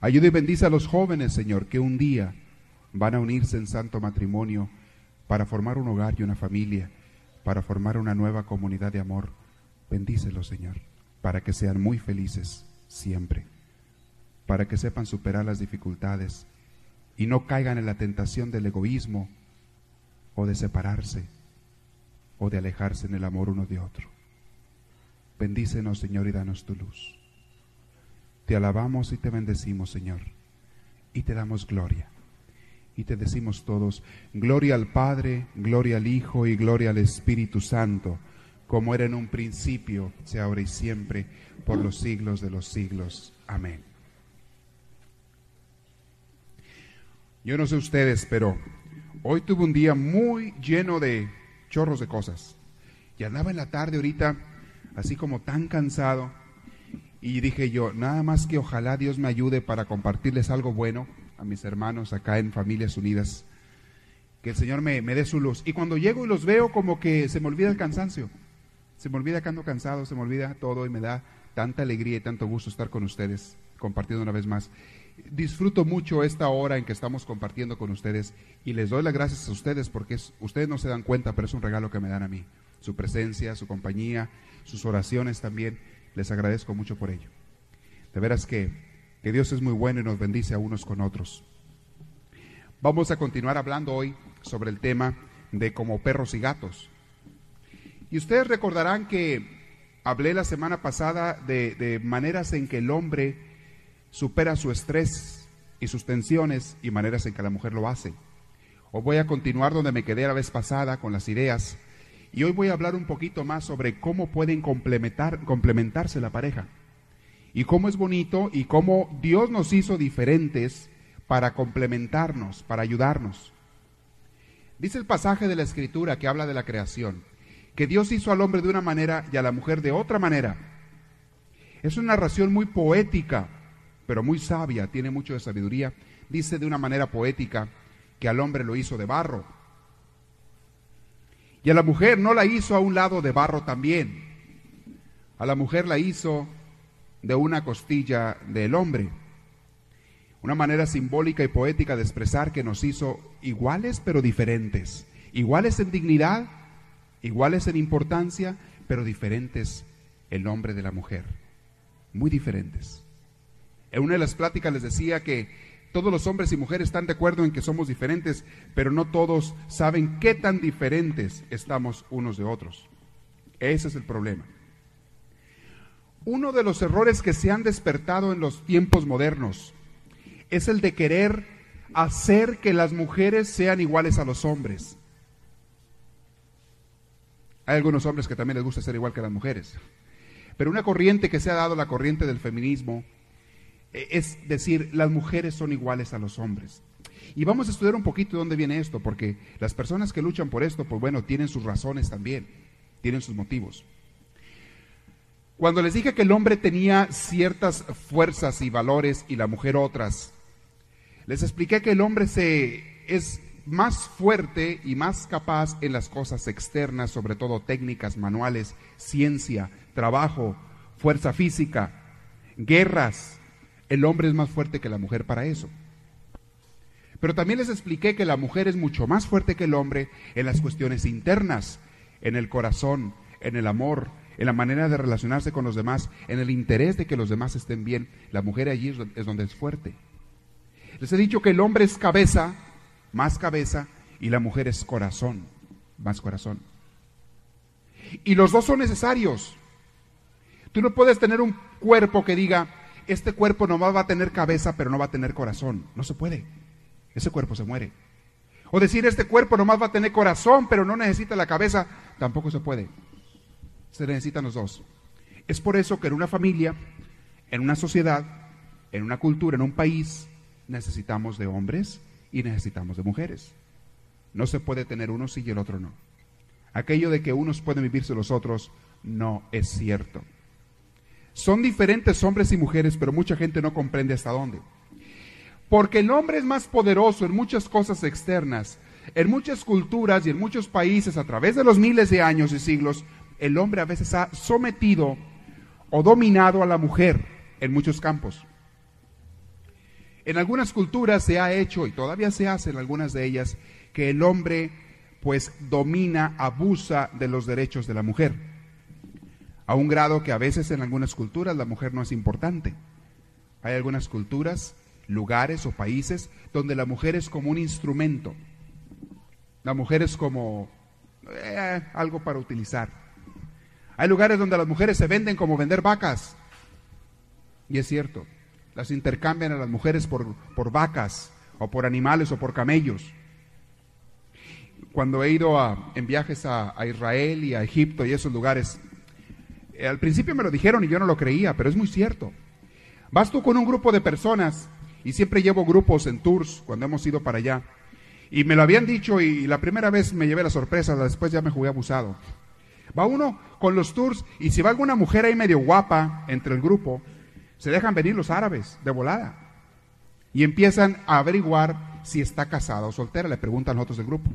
Ayuda y bendice a los jóvenes, Señor, que un día van a unirse en santo matrimonio para formar un hogar y una familia, para formar una nueva comunidad de amor. Bendícelos, Señor, para que sean muy felices siempre, para que sepan superar las dificultades y no caigan en la tentación del egoísmo o de separarse o de alejarse en el amor uno de otro. Bendícenos, Señor, y danos tu luz. Te alabamos y te bendecimos, Señor, y te damos gloria. Y te decimos todos, gloria al Padre, gloria al Hijo y gloria al Espíritu Santo, como era en un principio, sea ahora y siempre, por los siglos de los siglos. Amén. Yo no sé ustedes, pero hoy tuve un día muy lleno de chorros de cosas. Y andaba en la tarde ahorita, así como tan cansado, y dije yo, nada más que ojalá Dios me ayude para compartirles algo bueno a mis hermanos acá en Familias Unidas. Que el Señor me, dé su luz. Y cuando llego y los veo, como que se me olvida el cansancio. Se me olvida que ando cansado, se me olvida todo y me da tanta alegría y tanto gusto estar con ustedes, compartiendo una vez más. Disfruto mucho esta hora en que estamos compartiendo con ustedes y les doy las gracias a ustedes porque ustedes no se dan cuenta, pero es un regalo que me dan a mí. Su presencia, su compañía, sus oraciones también. Les agradezco mucho por ello. De veras que, que Dios es muy bueno y nos bendice a unos con otros. Vamos a continuar hablando hoy sobre el tema de como perros y gatos. Y ustedes recordarán que hablé la semana pasada de, de, maneras en que el hombre supera su estrés y sus tensiones y maneras en que la mujer lo hace. Hoy voy a continuar donde me quedé la vez pasada con las ideas y hoy voy a hablar un poquito más sobre cómo pueden complementar, complementarse la pareja. Y cómo es bonito y cómo Dios nos hizo diferentes para complementarnos, para ayudarnos. Dice el pasaje de la Escritura que habla de la creación, que Dios hizo al hombre de una manera y a la mujer de otra manera. Es una narración muy poética, pero muy sabia, tiene mucho de sabiduría. Dice de una manera poética que al hombre lo hizo de barro y a la mujer no la hizo a un lado de barro también. A la mujer la hizo de una costilla del hombre. Una manera simbólica y poética de expresar que nos hizo iguales pero diferentes. Iguales en dignidad, iguales en importancia, pero diferentes el hombre de la mujer. Muy diferentes. En una de las pláticas les decía que todos los hombres y mujeres están de acuerdo en que somos diferentes, pero no todos saben qué tan diferentes estamos unos de otros. Ese es el problema. Uno de los errores que se han despertado en los tiempos modernos es el de querer hacer que las mujeres sean iguales a los hombres. Hay algunos hombres que también les gusta ser igual que las mujeres. Pero una corriente que se ha dado, la corriente del feminismo, es decir, las mujeres son iguales a los hombres. Y vamos a estudiar un poquito de dónde viene esto, porque las personas que luchan por esto, pues bueno, tienen sus razones también, tienen sus motivos. Cuando les dije que el hombre tenía ciertas fuerzas y valores y la mujer otras, les expliqué que el hombre se, es más fuerte y más capaz en las cosas externas, sobre todo técnicas, manuales, ciencia, trabajo, fuerza física, guerras, el hombre es más fuerte que la mujer para eso. Pero también les expliqué que la mujer es mucho más fuerte que el hombre en las cuestiones internas, en el corazón, en el amor, en la manera de relacionarse con los demás, en el interés de que los demás estén bien. La mujer allí es donde es fuerte. Les he dicho que el hombre es cabeza, más cabeza, y la mujer es corazón, más corazón. Y los dos son necesarios. Tú no puedes tener un cuerpo que diga, este cuerpo nomás va a tener cabeza, pero no va a tener corazón. No se puede. Ese cuerpo se muere. O decir, este cuerpo nomás va a tener corazón, pero no necesita la cabeza, tampoco se puede. Se necesitan los dos. Es por eso que en una familia, en una sociedad, en una cultura, en un país, necesitamos de hombres y necesitamos de mujeres. No se puede tener uno sí y el otro no. Aquello de que unos pueden vivirse los otros no es cierto. Son diferentes hombres y mujeres, pero mucha gente no comprende hasta dónde. Porque el hombre es más poderoso en muchas cosas externas. En muchas culturas y en muchos países, a través de los miles de años y siglos, el hombre a veces ha sometido o dominado a la mujer en muchos campos. En algunas culturas se ha hecho, y todavía se hace en algunas de ellas, que el hombre pues domina, abusa de los derechos de la mujer. A un grado que a veces en algunas culturas la mujer no es importante. Hay algunas culturas, lugares o países donde la mujer es como un instrumento. La mujer es como eh, algo para utilizar. Hay lugares donde las mujeres se venden como vender vacas. Y es cierto, las intercambian a las mujeres por, por vacas o por animales o por camellos. Cuando he ido a, en viajes a, Israel y a Egipto y esos lugares, al principio me lo dijeron y yo no lo creía, pero es muy cierto. Vas tú con un grupo de personas, y siempre llevo grupos en tours cuando hemos ido para allá, y me lo habían dicho y la primera vez me llevé la sorpresa, después ya me jugué abusado. Va uno con los tours y si va alguna mujer ahí medio guapa entre el grupo, se dejan venir los árabes de volada y empiezan a averiguar si está casada o soltera. Le preguntan los otros del grupo.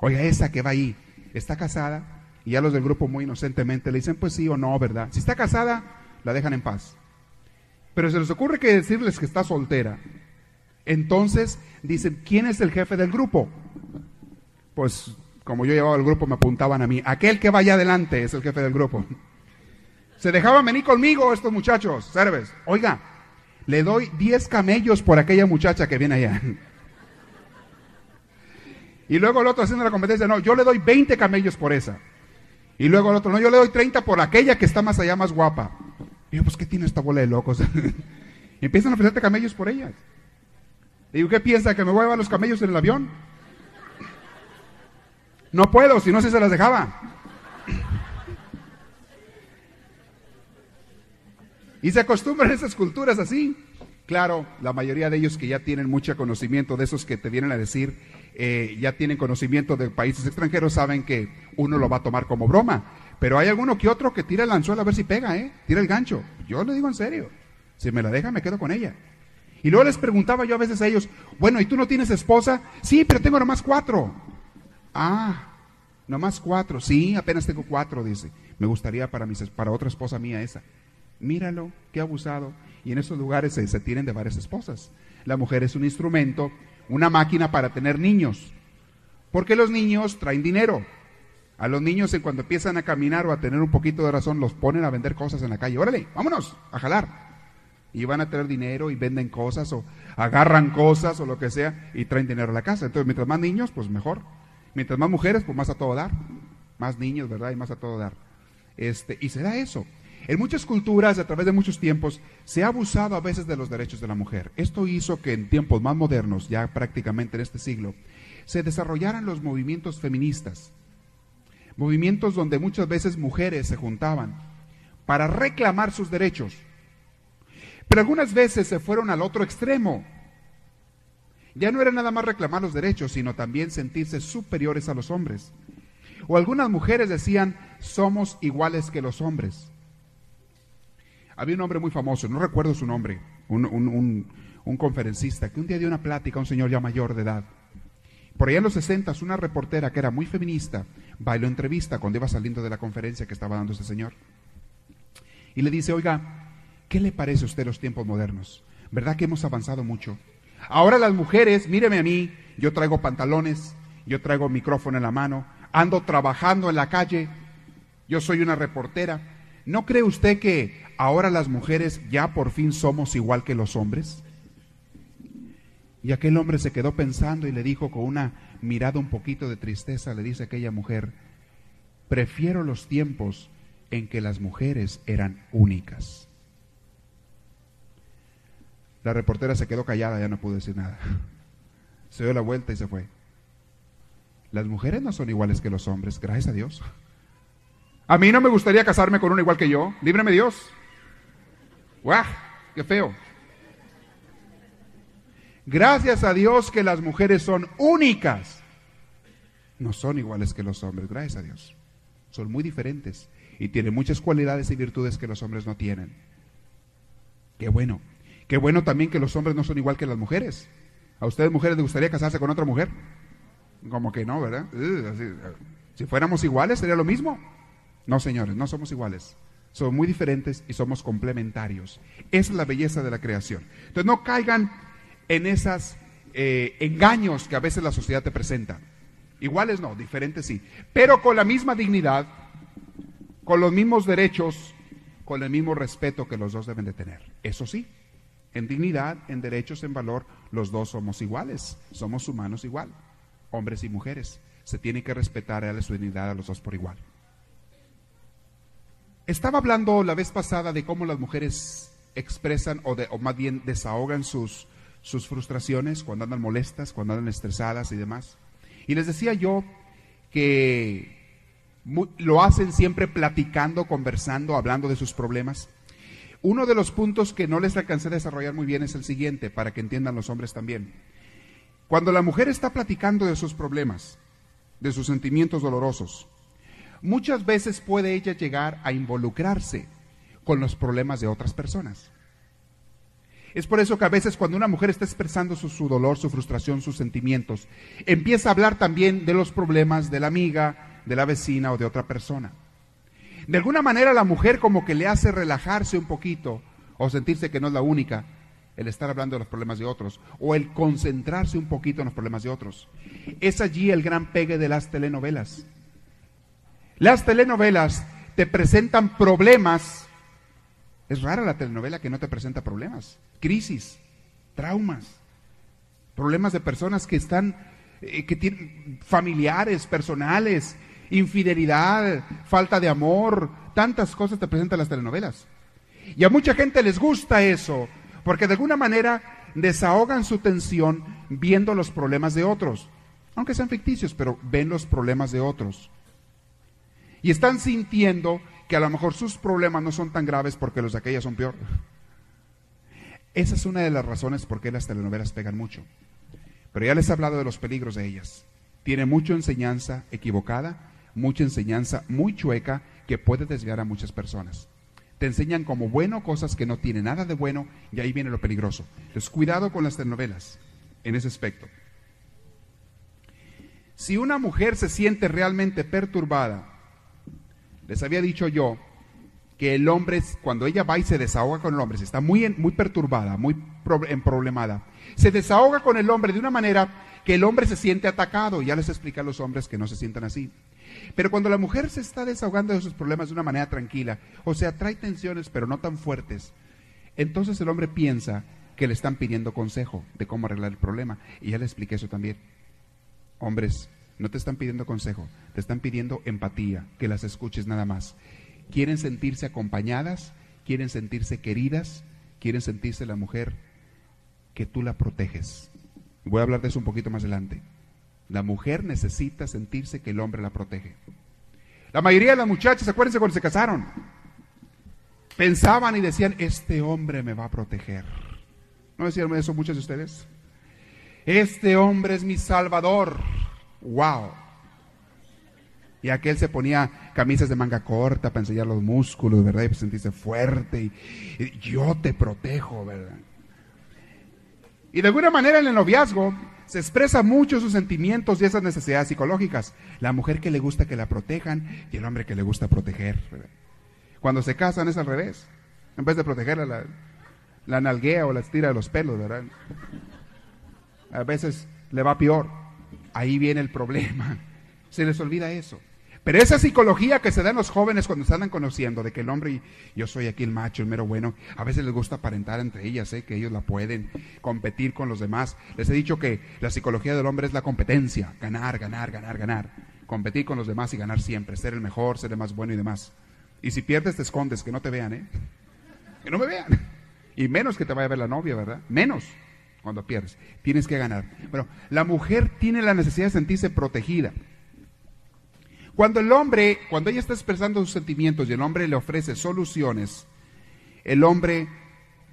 Oiga, esa que va ahí, ¿está casada? Y ya los del grupo muy inocentemente le dicen, pues sí o no, ¿verdad? Si está casada, la dejan en paz. Pero se les ocurre que decirles que está soltera. Entonces dicen, ¿quién es el jefe del grupo? Pues como yo llevaba el grupo, me apuntaban a mí. Aquel que vaya adelante es el jefe del grupo. Se dejaban venir conmigo estos muchachos, Cerves. Oiga, le doy 10 camellos por aquella muchacha que viene allá. Y luego el otro haciendo la competencia, no, yo le doy 20 camellos por esa. Y luego el otro, no, yo le doy 30 por aquella que está más allá, más guapa. Y yo, pues, ¿qué tiene esta bola de locos? y empiezan a ofrecerte camellos por ellas. Y digo, ¿qué piensa? ¿Que me voy a llevar los camellos en el avión? No puedo, si no, se las dejaba. Y se acostumbran esas culturas así. Claro, la mayoría de ellos que ya tienen mucho conocimiento, de esos que te vienen a decir, eh, ya tienen conocimiento de países extranjeros, saben que uno lo va a tomar como broma. Pero hay alguno que otro que tira el anzuelo a ver si pega, ¿eh? Tira el gancho. Yo le digo en serio. Si me la deja, me quedo con ella. Y luego les preguntaba yo a veces a ellos, bueno, ¿y tú no tienes esposa? Sí, pero tengo nomás cuatro. Ah, nomás cuatro. Sí, apenas tengo cuatro, dice. Me gustaría para, mis, para otra esposa mía esa míralo, qué abusado. Y en esos lugares se, tienen de varias esposas. La mujer es un instrumento, una máquina para tener niños. Porque los niños traen dinero. A los niños en cuando empiezan a caminar o a tener un poquito de razón, los ponen a vender cosas en la calle. Órale, vámonos, a jalar. Y van a tener dinero y venden cosas o agarran cosas o lo que sea y traen dinero a la casa. Entonces, mientras más niños, pues mejor. Mientras más mujeres, pues más a todo dar. Más niños, ¿verdad? Y más a todo dar. Este, y se da eso. En muchas culturas, a través de muchos tiempos, se ha abusado a veces de los derechos de la mujer. Esto hizo que en tiempos más modernos, ya prácticamente en este siglo, se desarrollaran los movimientos feministas. Movimientos donde muchas veces mujeres se juntaban para reclamar sus derechos. Pero algunas veces se fueron al otro extremo. Ya no era nada más reclamar los derechos, sino también sentirse superiores a los hombres. O algunas mujeres decían, somos iguales que los hombres. Había un hombre muy famoso, no recuerdo su nombre, un, conferencista, que un día dio una plática a un señor ya mayor de edad. Por allá en los 60, una reportera que era muy feminista lo entrevista cuando iba saliendo de la conferencia que estaba dando ese señor. Y le dice, oiga, ¿qué le parece a usted los tiempos modernos? ¿Verdad que hemos avanzado mucho? Ahora las mujeres, míreme a mí, yo traigo pantalones, yo traigo micrófono en la mano, ando trabajando en la calle, yo soy una reportera. ¿No cree usted que ahora las mujeres ya por fin somos igual que los hombres? Y aquel hombre se quedó pensando y le dijo con una mirada un poquito de tristeza, le dice aquella mujer, prefiero los tiempos en que las mujeres eran únicas. La reportera se quedó callada, ya no pudo decir nada. Se dio la vuelta y se fue. Las mujeres no son iguales que los hombres, gracias a Dios. A mí no me gustaría casarme con uno igual que yo, líbreme Dios. ¡Guau! ¡Qué feo! Gracias a Dios que las mujeres son únicas. No son iguales que los hombres, gracias a Dios. Son muy diferentes y tienen muchas cualidades y virtudes que los hombres no tienen. Qué bueno. Qué bueno también que los hombres no son igual que las mujeres. ¿A ustedes mujeres les gustaría casarse con otra mujer? Como que no, ¿verdad? si fuéramos iguales sería lo mismo. No, señores, no somos iguales. Somos muy diferentes y somos complementarios. Esa es la belleza de la creación. Entonces no caigan en esos eh, engaños que a veces la sociedad te presenta. Iguales no, diferentes sí. Pero con la misma dignidad, con los mismos derechos, con el mismo respeto que los dos deben de tener. Eso sí, en dignidad, en derechos, en valor, los dos somos iguales. Somos humanos igual, hombres y mujeres. Se tiene que respetar a su dignidad a los dos por igual. Estaba hablando la vez pasada de cómo las mujeres expresan o, de, o más bien desahogan sus, sus frustraciones cuando andan molestas, cuando andan estresadas y demás. Y les decía yo que lo hacen siempre platicando, conversando, hablando de sus problemas. Uno de los puntos que no les alcancé a desarrollar muy bien es el siguiente, para que entiendan los hombres también. Cuando la mujer está platicando de sus problemas, de sus sentimientos dolorosos, muchas veces puede ella llegar a involucrarse con los problemas de otras personas. Es por eso que a veces cuando una mujer está expresando su, dolor, su frustración, sus sentimientos, empieza a hablar también de los problemas de la amiga, de la vecina o de otra persona. De alguna manera la mujer como que le hace relajarse un poquito o sentirse que no es la única el estar hablando de los problemas de otros o el concentrarse un poquito en los problemas de otros. Es allí el gran pegue de las telenovelas. Las telenovelas te presentan problemas. Es rara la telenovela que no te presenta problemas, crisis, traumas, problemas de personas que están, eh, que tienen familiares, personales, infidelidad, falta de amor, tantas cosas te presentan las telenovelas. Y a mucha gente les gusta eso, porque de alguna manera desahogan su tensión viendo los problemas de otros, aunque sean ficticios, pero ven los problemas de otros. Y están sintiendo que a lo mejor sus problemas no son tan graves porque los de aquellas son peor. Esa es una de las razones por qué las telenovelas pegan mucho. Pero ya les he hablado de los peligros de ellas. Tiene mucha enseñanza equivocada, mucha enseñanza muy chueca que puede desviar a muchas personas. Te enseñan como bueno cosas que no tienen nada de bueno y ahí viene lo peligroso. Entonces, cuidado con las telenovelas en ese aspecto. Si una mujer se siente realmente perturbada les había dicho yo que el hombre, cuando ella va y se desahoga con el hombre, se está muy, muy perturbada, muy problemada, se desahoga con el hombre de una manera que el hombre se siente atacado. Ya les expliqué a los hombres que no se sientan así. Pero cuando la mujer se está desahogando de sus problemas de una manera tranquila, o sea, trae tensiones, pero no tan fuertes, entonces el hombre piensa que le están pidiendo consejo de cómo arreglar el problema. Y ya le expliqué eso también. Hombres, no te están pidiendo consejo, te están pidiendo empatía, que las escuches nada más. Quieren sentirse acompañadas, quieren sentirse queridas, quieren sentirse la mujer que tú la proteges. Voy a hablar de eso un poquito más adelante. La mujer necesita sentirse que el hombre la protege. La mayoría de las muchachas, acuérdense cuando se casaron, pensaban y decían, este hombre me va a proteger. ¿No decían eso muchos de ustedes? Este hombre es mi salvador wow. Y aquel se ponía camisas de manga corta para enseñar los músculos, ¿verdad? Y sentirse fuerte. Y, yo te protejo, ¿verdad? Y de alguna manera en el noviazgo se expresa mucho sus sentimientos y esas necesidades psicológicas. La mujer que le gusta que la protejan y el hombre que le gusta proteger. Cuando se casan es al revés. En vez de protegerla, la, la o la estira de los pelos, ¿verdad? A veces le va peor. Ahí viene el problema. Se les olvida eso. Pero esa psicología que se da en los jóvenes cuando se andan conociendo, de que el hombre, yo soy aquí el macho, el mero bueno, a veces les gusta aparentar entre ellas, ¿eh? que ellos la pueden competir con los demás. Les he dicho que la psicología del hombre es la competencia, ganar, ganar, ganar, ganar. Competir con los demás y ganar siempre, ser el mejor, ser el más bueno y demás. Y si pierdes te escondes, que no te vean, ¿eh? Que no me vean. Y menos que te vaya a ver la novia, ¿verdad? Menos cuando pierdes. Tienes que ganar. Bueno, la mujer tiene la necesidad de sentirse protegida. Cuando el hombre, cuando ella está expresando sus sentimientos y el hombre le ofrece soluciones, el hombre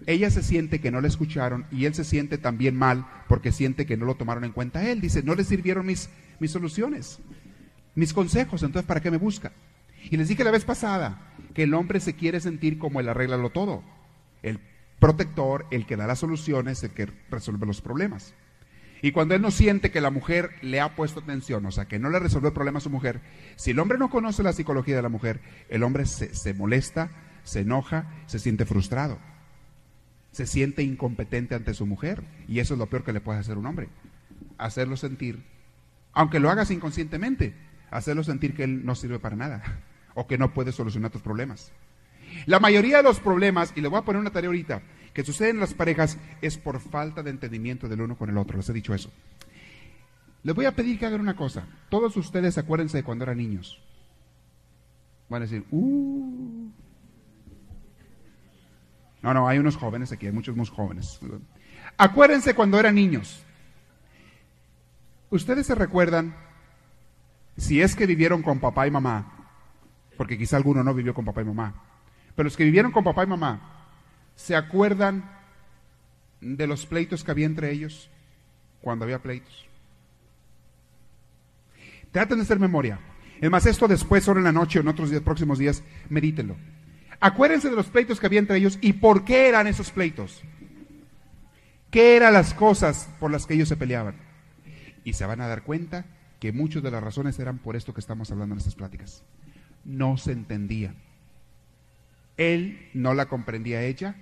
ella se siente que no le escucharon y él se siente también mal porque siente que no lo tomaron en cuenta él. Dice, no le sirvieron mis, mis soluciones, mis consejos, entonces ¿para qué me busca? Y les dije la vez pasada que el hombre se quiere sentir como el arréglalo todo, el protector, el que da las soluciones, el que resuelve los problemas. Y cuando él no siente que la mujer le ha puesto atención, o sea, que no le resuelve el problema a su mujer, si el hombre no conoce la psicología de la mujer, el hombre se, se molesta, se enoja, se siente frustrado se siente incompetente ante su mujer. Y eso es lo peor que le puede hacer un hombre. Hacerlo sentir, aunque lo hagas inconscientemente, hacerlo sentir que él no sirve para nada o que no puede solucionar tus problemas. La mayoría de los problemas, y le voy a poner una tarea ahorita, que suceden en las parejas es por falta de entendimiento del uno con el otro. Les he dicho eso. Les voy a pedir que hagan una cosa. Todos ustedes acuérdense de cuando eran niños. Van a decir, uh, no, no, hay unos jóvenes aquí, hay muchos muy jóvenes. Acuérdense cuando eran niños. Ustedes se recuerdan, si es que vivieron con papá y mamá, porque quizá alguno no vivió con papá y mamá, pero los que vivieron con papá y mamá, ¿se acuerdan de los pleitos que había entre ellos cuando había pleitos? Traten de hacer memoria. Es más, esto después, en la noche o en otros próximos días, medítenlo. Acuérdense de los pleitos que había entre ellos y por qué eran esos pleitos. ¿Qué eran las cosas por las que ellos se peleaban? Y se van a dar cuenta que muchas de las razones eran por esto que estamos hablando en estas pláticas. No se entendía. Él no la comprendía a ella,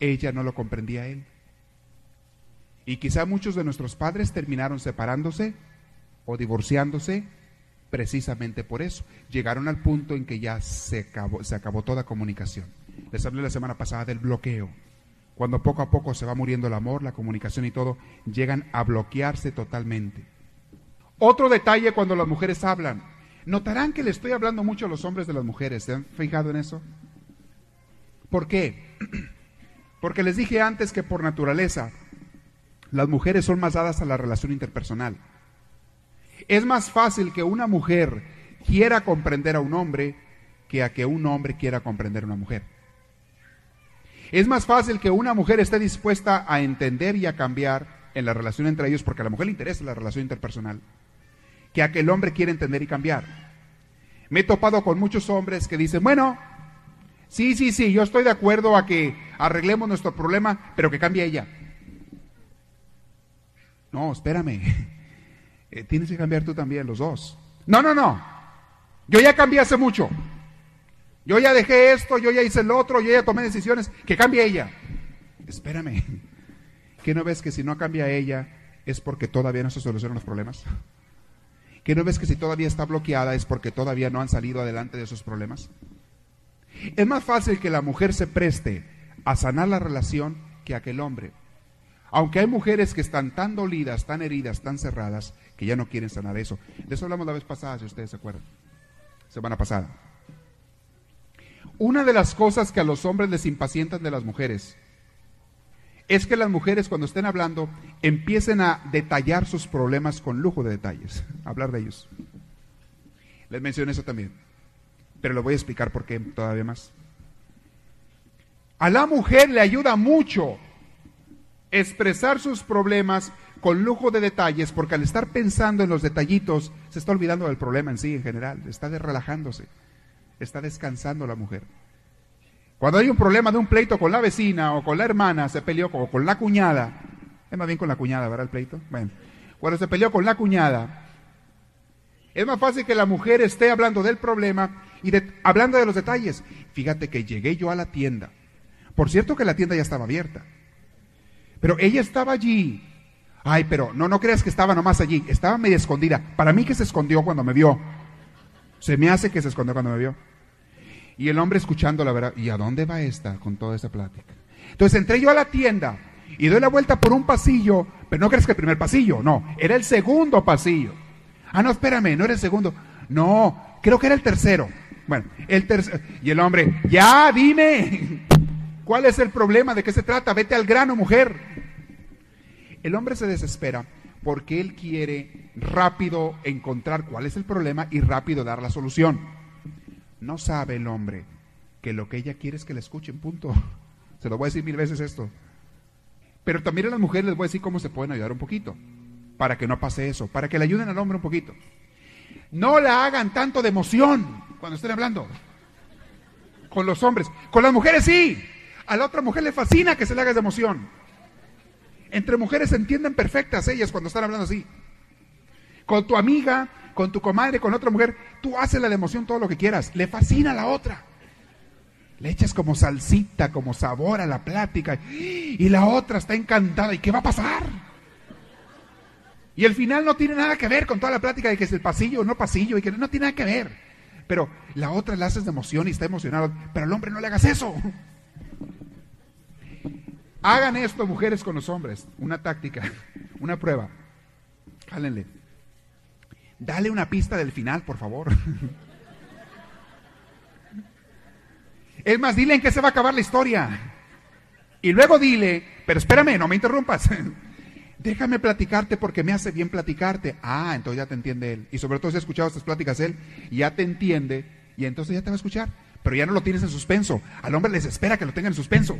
ella no lo comprendía a él. Y quizá muchos de nuestros padres terminaron separándose o divorciándose precisamente por eso. Llegaron al punto en que ya se acabó, se acabó toda comunicación. Les hablé la semana pasada del bloqueo. Cuando poco a poco se va muriendo el amor, la comunicación y todo, llegan a bloquearse totalmente. Otro detalle cuando las mujeres hablan. Notarán que le estoy hablando mucho a los hombres de las mujeres. ¿Se han fijado en eso? ¿Por qué? Porque les dije antes que por naturaleza las mujeres son más dadas a la relación interpersonal. Es más fácil que una mujer quiera comprender a un hombre que a que un hombre quiera comprender a una mujer. Es más fácil que una mujer esté dispuesta a entender y a cambiar en la relación entre ellos, porque a la mujer le interesa la relación interpersonal, que a que el hombre quiere entender y cambiar. Me he topado con muchos hombres que dicen, bueno, sí, sí, sí, yo estoy de acuerdo a que arreglemos nuestro problema, pero que cambie ella. No, espérame. Eh, tienes que cambiar tú también, los dos. No, no, no. Yo ya cambié hace mucho. Yo ya dejé esto, yo ya hice el otro, yo ya tomé decisiones. Que cambie ella. Espérame. ¿Qué no ves que si no cambia ella es porque todavía no se solucionan los problemas? ¿Qué no ves que si todavía está bloqueada es porque todavía no han salido adelante de esos problemas? Es más fácil que la mujer se preste a sanar la relación que aquel hombre. Aunque hay mujeres que están tan dolidas, tan heridas, tan cerradas, que ya no quieren sanar eso. De eso hablamos la vez pasada, si ustedes se acuerdan. Semana pasada. Una de las cosas que a los hombres les impacientan de las mujeres es que las mujeres cuando estén hablando empiecen a detallar sus problemas con lujo de detalles, hablar de ellos. Les mencioné eso también, pero lo voy a explicar por qué todavía más. A la mujer le ayuda mucho expresar sus problemas con lujo de detalles, porque al estar pensando en los detallitos, se está olvidando del problema en sí en general, está relajándose, está descansando la mujer. Cuando hay un problema de un pleito con la vecina o con la hermana, se peleó con, con la cuñada, es más bien con la cuñada, ¿verdad el pleito? Bueno, cuando se peleó con la cuñada, es más fácil que la mujer esté hablando del problema y hablando de los detalles. Fíjate que llegué yo a la tienda. Por cierto que la tienda ya estaba abierta. Pero ella estaba allí. Ay, pero no, no creas que estaba nomás allí. Estaba medio escondida. Para mí que se escondió cuando me vio. Se me hace que se escondió cuando me vio. Y el hombre escuchando la verdad. ¿Y a dónde va esta con toda esa plática? Entonces entré yo a la tienda y doy la vuelta por un pasillo. Pero no crees que el primer pasillo. No, era el segundo pasillo. Ah, no, espérame, no era el segundo. No, creo que era el tercero. Bueno, el tercero. Y el hombre, ya, dime. ¿Cuál es el problema? ¿De qué se trata? Vete al grano, mujer. El hombre se desespera porque él quiere rápido encontrar cuál es el problema y rápido dar la solución. No sabe el hombre que lo que ella quiere es que le escuchen, punto. Se lo voy a decir mil veces esto. Pero también a las mujeres les voy a decir cómo se pueden ayudar un poquito. Para que no pase eso. Para que le ayuden al hombre un poquito. No la hagan tanto de emoción cuando estén hablando. Con los hombres. Con las mujeres sí. A la otra mujer le fascina que se le haga de emoción. Entre mujeres se entienden perfectas ellas cuando están hablando así. Con tu amiga, con tu comadre, con otra mujer, tú haces la emoción todo lo que quieras. Le fascina a la otra. Le echas como salsita, como sabor a la plática. Y la otra está encantada. ¿Y qué va a pasar? Y el final no tiene nada que ver con toda la plática de que es el pasillo o no pasillo. Y que no tiene nada que ver. Pero la otra la haces de emoción y está emocionado. Pero al hombre no le hagas eso. Hagan esto, mujeres, con los hombres. Una táctica, una prueba. Jálenle. Dale una pista del final, por favor. Es más, dile en qué se va a acabar la historia. Y luego dile, pero espérame, no me interrumpas. Déjame platicarte porque me hace bien platicarte. Ah, entonces ya te entiende él. Y sobre todo si ha escuchado estas pláticas él, ya te entiende y entonces ya te va a escuchar. Pero ya no lo tienes en suspenso. Al hombre les espera que lo tenga en suspenso.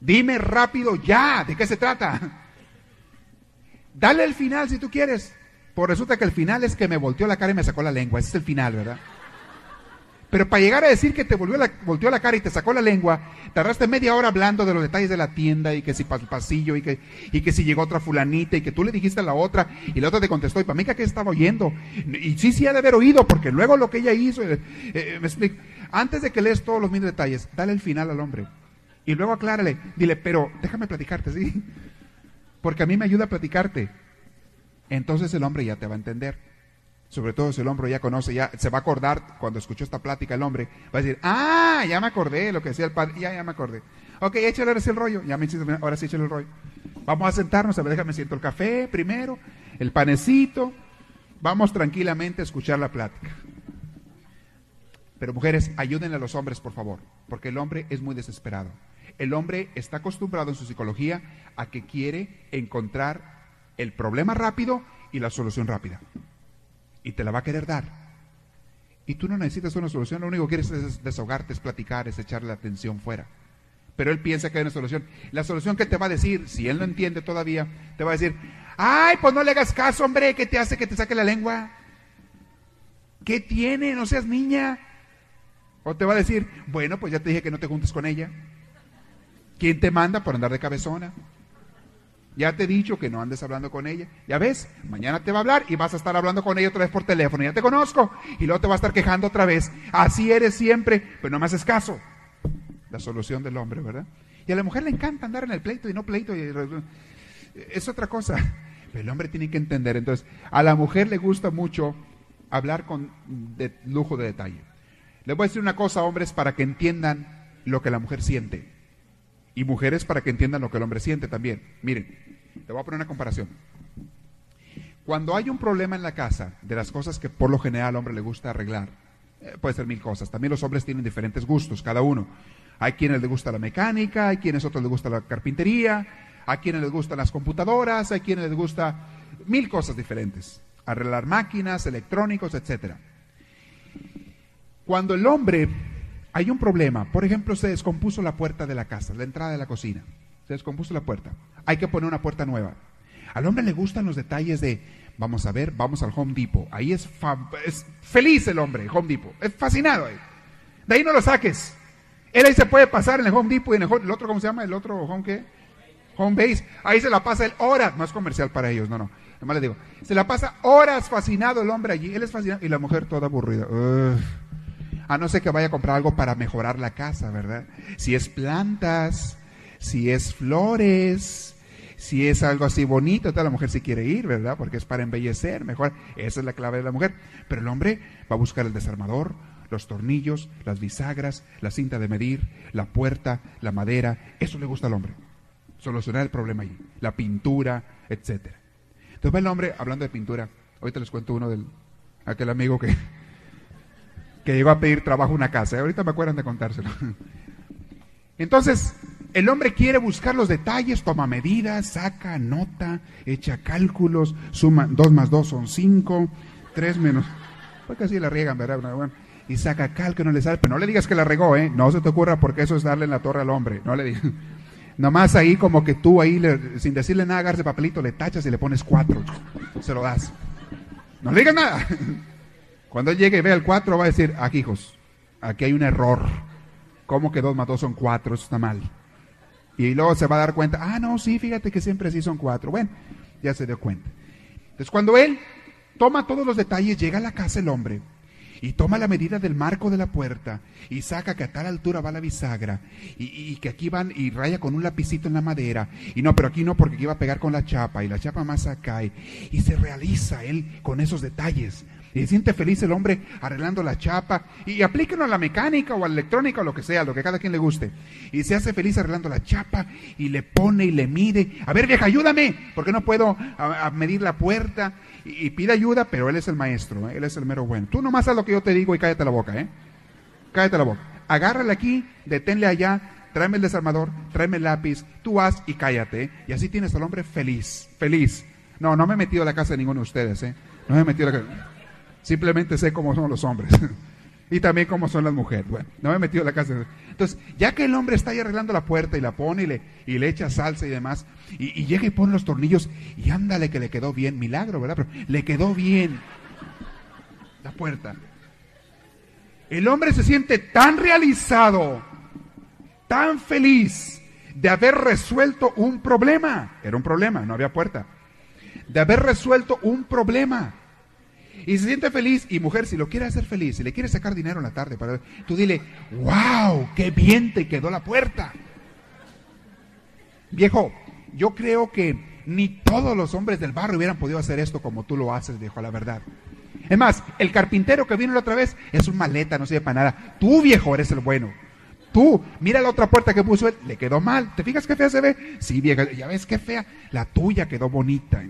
Dime rápido ya, ¿de qué se trata? Dale el final si tú quieres. Pues resulta que el final es que me volteó la cara y me sacó la lengua. Ese es el final, ¿verdad? Pero para llegar a decir que te volvió la, volteó la cara y te sacó la lengua, tardaste media hora hablando de los detalles de la tienda y que si para el pasillo y que, y que si llegó otra fulanita y que tú le dijiste a la otra y la otra te contestó y para mí que estaba oyendo. Y sí, sí ha de haber oído porque luego lo que ella hizo, eh, eh, me explico. Antes de que lees todos los mil detalles, dale el final al hombre. Y luego aclárale, dile, pero déjame platicarte, ¿sí? Porque a mí me ayuda a platicarte. Entonces el hombre ya te va a entender. Sobre todo si el hombre ya conoce, ya se va a acordar cuando escuchó esta plática el hombre, va a decir, ah, ya me acordé lo que decía el padre, ya, ya me acordé. Ok, échale ahora el rollo, ya me ahora sí échale el rollo. Vamos a sentarnos, a ver, déjame siento el café primero, el panecito, vamos tranquilamente a escuchar la plática. Pero mujeres, ayúdenle a los hombres, por favor, porque el hombre es muy desesperado. El hombre está acostumbrado en su psicología a que quiere encontrar el problema rápido y la solución rápida. Y te la va a querer dar. Y tú no necesitas una solución, lo único que quieres es desahogarte, es platicar, es echarle la atención fuera. Pero él piensa que hay una solución. La solución que te va a decir, si él no entiende todavía, te va a decir, ay, pues no le hagas caso, hombre, ¿qué te hace que te saque la lengua? ¿Qué tiene? No seas niña. O te va a decir, bueno, pues ya te dije que no te juntes con ella. ¿Quién te manda por andar de cabezona? Ya te he dicho que no andes hablando con ella. Ya ves, mañana te va a hablar y vas a estar hablando con ella otra vez por teléfono. Ya te conozco. Y luego te va a estar quejando otra vez. Así eres siempre, pero no me haces caso. La solución del hombre, ¿verdad? Y a la mujer le encanta andar en el pleito y no pleito. Es otra cosa. Pero el hombre tiene que entender. Entonces, a la mujer le gusta mucho hablar con lujo de detalle. Les voy a decir una cosa, hombres, para que entiendan lo que la mujer siente. Y mujeres para que entiendan lo que el hombre siente también. Miren, te voy a poner una comparación. Cuando hay un problema en la casa, de las cosas que por lo general al hombre le gusta arreglar, eh, puede ser mil cosas. También los hombres tienen diferentes gustos, cada uno. Hay quienes les gusta la mecánica, hay quienes otros les gusta la carpintería, hay quienes les gustan las computadoras, hay quienes les gusta mil cosas diferentes. Arreglar máquinas, electrónicos, etcétera. Cuando el hombre hay un problema, por ejemplo, se descompuso la puerta de la casa, la entrada de la cocina, se descompuso la puerta, hay que poner una puerta nueva. Al hombre le gustan los detalles de, vamos a ver, vamos al Home Depot, ahí es, feliz el hombre, Home Depot, es fascinado ahí. De ahí no lo saques. Él ahí se puede pasar en el Home Depot y en el, otro, ¿cómo se llama? El otro Home qué? Home Base. Ahí se la pasa el horas, no es comercial para ellos, no, no. Nomás le digo, se la pasa horas fascinado el hombre allí, él es fascinado y la mujer toda aburrida no ser que vaya a comprar algo para mejorar la casa, ¿verdad? Si es plantas, si es flores, si es algo así bonito, toda la mujer sí quiere ir, ¿verdad? Porque es para embellecer, mejor. Esa es la clave de la mujer. Pero el hombre va a buscar el desarmador, los tornillos, las bisagras, la cinta de medir, la puerta, la madera. Eso le gusta al hombre. Solucionar el problema allí. La pintura, etcétera. Entonces va el hombre hablando de pintura. Ahorita les cuento uno del aquel amigo que que llegó a pedir trabajo una casa. Ahorita me acuerdan de contárselo. Entonces, el hombre quiere buscar los detalles, toma medidas, saca, nota, echa cálculos, suma 2 más 2 son 5, 3 menos. Pues casi la riegan, ¿verdad? y saca que no le sale, pero no le digas que la regó, ¿eh? No se te ocurra porque eso es darle en la torre al hombre, no le digas. Nomás ahí como que tú ahí, sin decirle nada, agarras de papelito, le tachas y le pones cuatro, se lo das. No le digas nada. Cuando él llegue y vea el cuatro va a decir, aquí hijos, aquí hay un error. ¿Cómo que dos más dos son cuatro? Eso está mal. Y luego se va a dar cuenta, ah, no, sí, fíjate que siempre sí son cuatro. Bueno, ya se dio cuenta. Entonces cuando él toma todos los detalles, llega a la casa el hombre y toma la medida del marco de la puerta y saca que a tal altura va la bisagra y, que aquí van y raya con un lapicito en la madera y no, pero aquí no porque aquí va a pegar con la chapa y la chapa más acá y, y se realiza él con esos detalles. Y se siente feliz el hombre arreglando la chapa. Y aplíquenlo a la mecánica o a la electrónica o lo que sea, lo que cada quien le guste. Y se hace feliz arreglando la chapa y le pone y le mide. A ver, vieja, ayúdame, porque no puedo medir la puerta. Y, pide ayuda, pero él es el maestro, ¿eh? él es el mero bueno. Tú nomás haz lo que yo te digo y cállate la boca, ¿eh? Cállate la boca. Agárrale aquí, deténle allá, tráeme el desarmador, tráeme el lápiz, tú haz y cállate. ¿eh? Y así tienes al hombre feliz, feliz. No, no me he metido a la casa de ninguno de ustedes, ¿eh? No me he metido a la casa. Simplemente sé cómo son los hombres. y también cómo son las mujeres. Bueno, no me he metido en la casa. Entonces, ya que el hombre está ahí arreglando la puerta y la pone y le, y le echa salsa y demás, y, llega y pone los tornillos y ándale que le quedó bien. Milagro, ¿verdad? Pero le quedó bien la puerta. El hombre se siente tan realizado, tan feliz de haber resuelto un problema. Era un problema, no había puerta. De haber resuelto un problema y se siente feliz. Y mujer, si lo quiere hacer feliz, si le quiere sacar dinero en la tarde, para, tú dile, wow, qué bien te quedó la puerta. Viejo, yo creo que ni todos los hombres del barrio hubieran podido hacer esto como tú lo haces, viejo, la verdad. Es más, el carpintero que vino la otra vez es un maleta, no sirve para nada. Tú, viejo, eres el bueno. Tú, mira la otra puerta que puso él, le quedó mal. ¿Te fijas qué fea se ve? Sí, vieja, ya ves qué fea. La tuya quedó bonita.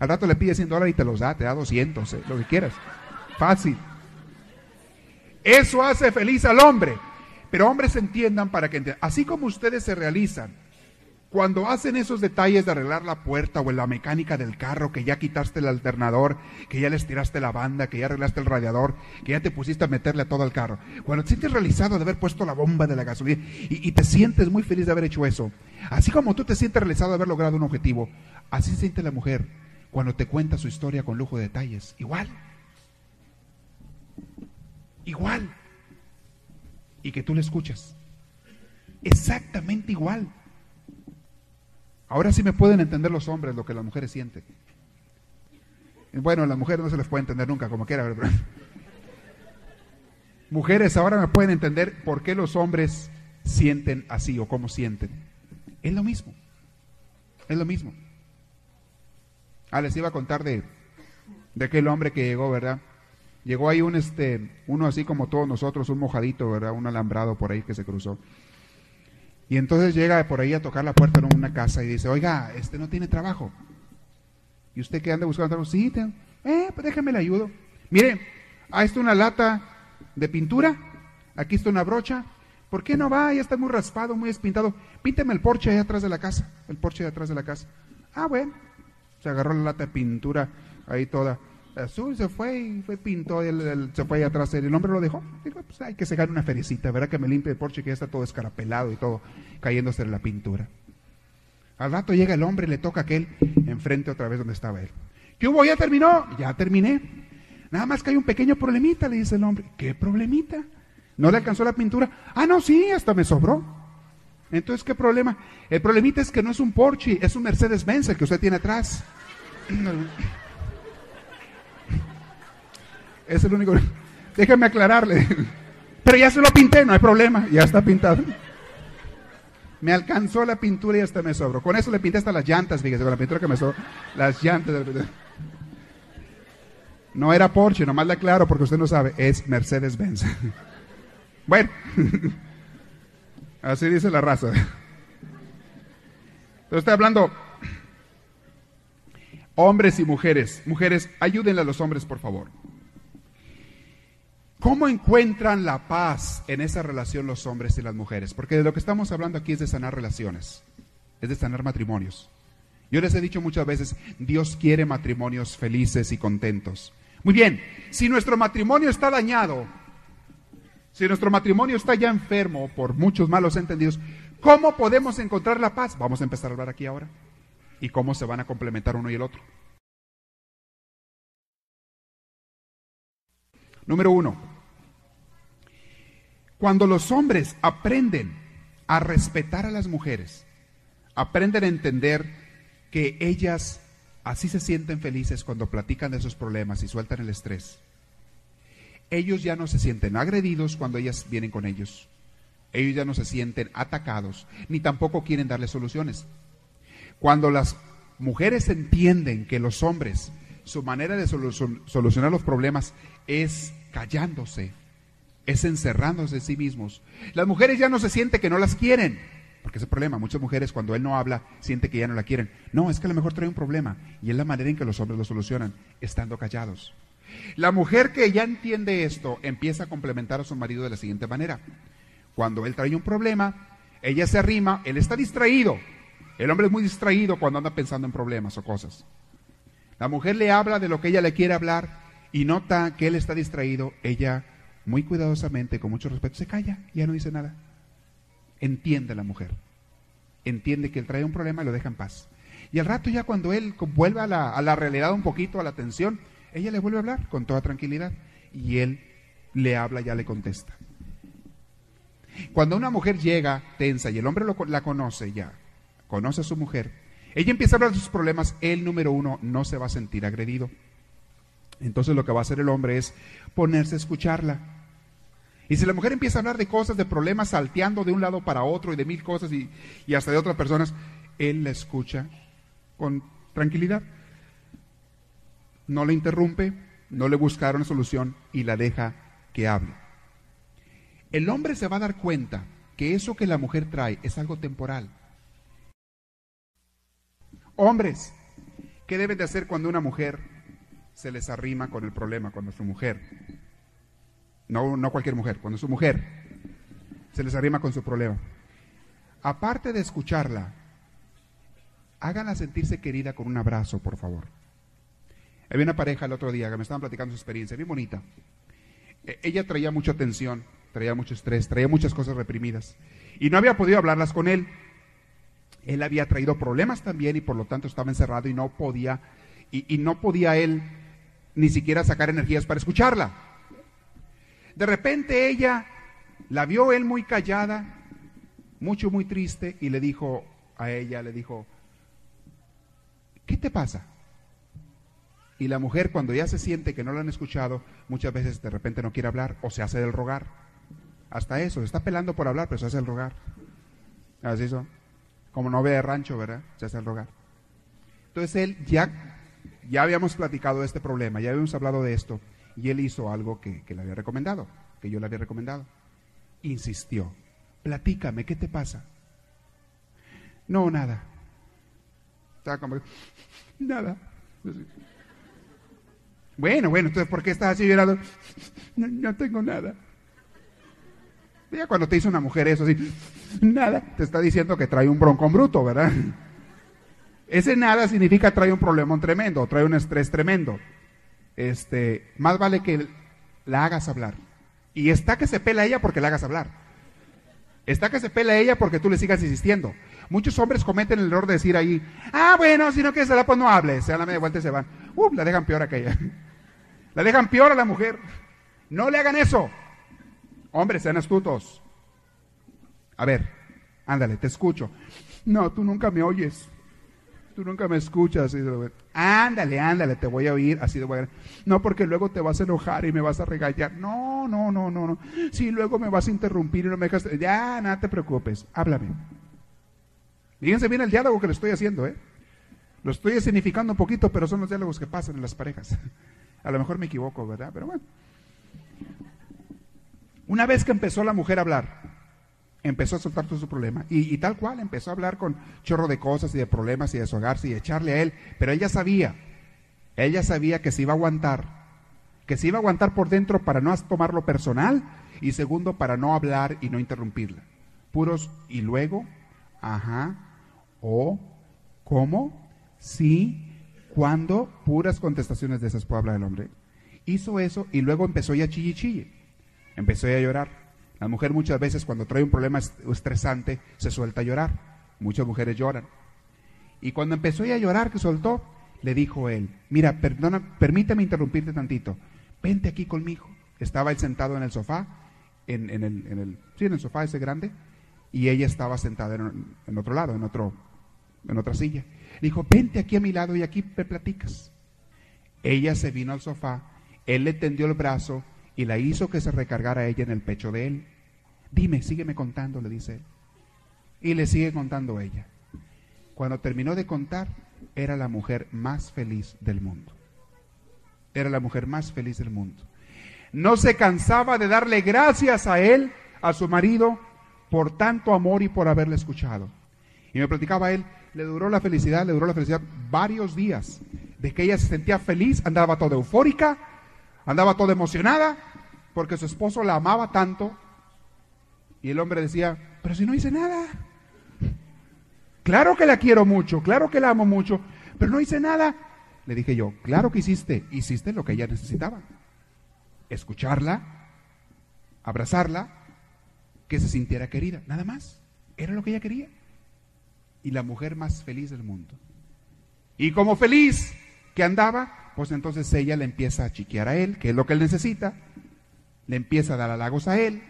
Al rato le pide 100 dólares y te los da, te da 200, eh, lo que quieras. Fácil. Eso hace feliz al hombre. Pero hombres entiendan para que entiendan. Así como ustedes se realizan cuando hacen esos detalles de arreglar la puerta o en la mecánica del carro, que ya quitaste el alternador, que ya le estiraste la banda, que ya arreglaste el radiador, que ya te pusiste a meterle a todo el carro. Cuando te sientes realizado de haber puesto la bomba de la gasolina y, y te sientes muy feliz de haber hecho eso, así como tú te sientes realizado de haber logrado un objetivo, así se siente la mujer cuando te cuenta su historia con lujo de detalles. Igual. Igual. Y que tú le escuchas. Exactamente igual. Ahora sí me pueden entender los hombres lo que las mujeres sienten. Bueno, las mujeres no se les puede entender nunca, como quiera. Mujeres, ahora me pueden entender por qué los hombres sienten así o cómo sienten. Es lo mismo. Es lo mismo. Ah, les iba a contar de, de aquel hombre que llegó, ¿verdad? Llegó ahí un, este, uno así como todos nosotros, un mojadito, ¿verdad? Un alambrado por ahí que se cruzó. Y entonces llega por ahí a tocar la puerta de una casa y dice, oiga, este no tiene trabajo. ¿Y usted qué anda buscando trabajo? Sí, eh, pues déjame le ayudo. Mire, ahí está una lata de pintura, aquí está una brocha. ¿Por qué no va? Ya está muy raspado, muy espintado. Pínteme el porche ahí atrás de la casa, el porche de atrás de la casa. Ah, bueno, se agarró la lata de pintura ahí toda azul, se fue y fue pintó, se fue ahí atrás, el hombre lo dejó. Dijo, pues hay que sacar una fericita, ¿verdad? Que me limpie el porche que ya está todo escarapelado y todo cayéndose en la pintura. Al rato llega el hombre y le toca a aquel enfrente otra vez donde estaba él. ¿Qué hubo? ¿Ya terminó? Ya terminé. Nada más que hay un pequeño problemita, le dice el hombre. ¿Qué problemita? ¿No le alcanzó la pintura? Ah, no, sí, hasta me sobró. Entonces, ¿qué problema? El problemita es que no es un Porsche, es un Mercedes-Benz el que usted tiene atrás. Es el único. Déjeme aclararle. Pero ya se lo pinté, no hay problema, ya está pintado. Me alcanzó la pintura y hasta me sobró. Con eso le pinté hasta las llantas, fíjese, con la pintura que me sobró. Las llantas. No era Porsche, nomás le aclaro porque usted no sabe, es Mercedes-Benz. Bueno. Así dice la raza. Entonces estoy hablando hombres y mujeres. Mujeres, ayúdenle a los hombres, por favor. ¿Cómo encuentran la paz en esa relación los hombres y las mujeres? Porque de lo que estamos hablando aquí es de sanar relaciones, es de sanar matrimonios. Yo les he dicho muchas veces, Dios quiere matrimonios felices y contentos. Muy bien, si nuestro matrimonio está dañado, Si nuestro matrimonio está ya enfermo por muchos malos entendidos, ¿cómo podemos encontrar la paz? Vamos a empezar a hablar aquí ahora. ¿Y cómo se van a complementar uno y el otro? Número uno, cuando los hombres aprenden a respetar a las mujeres, aprenden a entender que ellas así se sienten felices cuando platican de sus problemas y sueltan el estrés. Ellos ya no se sienten agredidos cuando ellas vienen con ellos. Ellos ya no se sienten atacados, ni tampoco quieren darle soluciones. Cuando las mujeres entienden que los hombres, su manera de solucionar los problemas es callándose, es encerrándose en sí mismos. Las mujeres ya no se sienten que no las quieren, porque ese problema, muchas mujeres cuando él no habla sienten que ya no la quieren. No, es que a lo mejor trae un problema y es la manera en que los hombres lo solucionan, estando callados. La mujer que ya entiende esto empieza a complementar a su marido de la siguiente manera. Cuando él trae un problema, ella se arrima, él está distraído. El hombre es muy distraído cuando anda pensando en problemas o cosas. La mujer le habla de lo que ella le quiere hablar y nota que él está distraído, ella muy cuidadosamente, con mucho respeto, se calla y ya no dice nada. Entiende la mujer. Entiende que él trae un problema y lo deja en paz. Y al rato ya cuando él vuelve a la, a la realidad un poquito, a la atención, ella le vuelve a hablar con toda tranquilidad y él le habla, ya le contesta. Cuando una mujer llega tensa y el hombre la conoce ya, conoce a su mujer, ella empieza a hablar de sus problemas, él número uno no se va a sentir agredido. Entonces lo que va a hacer el hombre es ponerse a escucharla. Y si la mujer empieza a hablar de cosas, de problemas, salteando de un lado para otro y de mil cosas y hasta de otras personas, él la escucha con tranquilidad. No le interrumpe, no le busca una solución y la deja que hable. El hombre se va a dar cuenta que eso que la mujer trae es algo temporal. Hombres, ¿qué deben de hacer cuando una mujer se les arrima con el problema, cuando su mujer, no, no cualquier mujer, cuando su mujer se les arrima con su problema? Aparte de escucharla, háganla sentirse querida con un abrazo, por favor. Había una pareja el otro día que me estaban platicando su experiencia, bien bonita. E, ella traía mucha tensión, traía mucho estrés, traía muchas cosas reprimidas. Y no había podido hablarlas con él. Él había traído problemas también y por lo tanto estaba encerrado y no podía, y, no podía él ni siquiera sacar energías para escucharla. De repente ella la vio él muy callada, mucho, muy triste, y le dijo a ella, le dijo, ¿qué te pasa? Y la mujer cuando ya se siente que no la han escuchado, muchas veces de repente no quiere hablar o se hace del rogar. Hasta eso, está pelando por hablar, pero se hace el rogar. Así eso. Como no ve de rancho, ¿verdad? Se hace el rogar. Entonces él ya, ya habíamos platicado de este problema, ya habíamos hablado de esto, y él hizo algo que, le había recomendado, que yo le había recomendado. Insistió. Platícame, ¿qué te pasa? No, nada. Estaba como, nada. Bueno, bueno, entonces, ¿por qué estás así llorando? No, tengo nada. Ya cuando te dice una mujer eso así, nada, te está diciendo que trae un broncón bruto, ¿verdad? Ese nada significa trae un problemón tremendo, trae un estrés tremendo. Este, más vale que la hagas hablar. Y está que se pela ella porque la hagas hablar. Está que se pela ella porque tú le sigas insistiendo. Muchos hombres cometen el error de decir ahí, ah, bueno, si no quieres hablar, pues no hables. Se dan la media vuelta y se van. Uh, la dejan peor aquella. La dejan peor a la mujer. No le hagan eso. Hombres, sean astutos. A ver, ándale, te escucho. No, tú nunca me oyes. Tú nunca me escuchas. Ándale, ándale, te voy a oír. Así de bueno. No, porque luego te vas a enojar y me vas a regañar. No, no, no, no, no. Sí, luego me vas a interrumpir y no me dejas. Ya, nada te preocupes. Háblame. Fíjense bien el diálogo que le estoy haciendo, ¿eh? Lo estoy escenificando un poquito, pero son los diálogos que pasan en las parejas. A lo mejor me equivoco, ¿verdad? Pero bueno. Una vez que empezó la mujer a hablar, empezó a soltar todo su problema. Y, tal cual, empezó a hablar con chorro de cosas y de problemas y de deshogarse y de echarle a él. Pero ella sabía, ella sabía que se iba a aguantar, que se iba a aguantar por dentro para no tomarlo personal y segundo, para no hablar y no interrumpirla. Puros, y luego, ajá, o, ¿cómo? Sí, cuando puras contestaciones de esas puede hablar el hombre. Hizo eso y luego empezó ya chille chille. Empezó a llorar. La mujer muchas veces cuando trae un problema estresante se suelta a llorar. Muchas mujeres lloran. Y cuando empezó ella a llorar, que soltó, le dijo él, mira, perdona, permíteme interrumpirte tantito, vente aquí conmigo. Estaba él sentado en el sofá, en, el, en el, sí, en el sofá ese grande, y ella estaba sentada en, otro lado, en, otro, en otra silla. Le dijo, vente aquí a mi lado y aquí me platicas. Ella se vino al sofá, él le tendió el brazo y la hizo que se recargara ella en el pecho de él. Dime, sígueme contando, le dice él. Y le sigue contando ella. Cuando terminó de contar, era la mujer más feliz del mundo. Era la mujer más feliz del mundo. No se cansaba de darle gracias a él, a su marido, por tanto amor y por haberle escuchado. Y me platicaba él, le duró la felicidad, le duró la felicidad varios días, de que ella se sentía feliz, andaba toda eufórica, andaba toda emocionada, porque su esposo la amaba tanto. Y el hombre decía, pero si no hice nada. Claro que la quiero mucho, claro que la amo mucho, pero no hice nada. Le dije yo, claro que hiciste, hiciste lo que ella necesitaba. Escucharla, abrazarla, que se sintiera querida, nada más. Era lo que ella quería. Y la mujer más feliz del mundo. Y como feliz que andaba, pues entonces ella le empieza a chiquear a él, que es lo que él necesita, le empieza a dar halagos a él,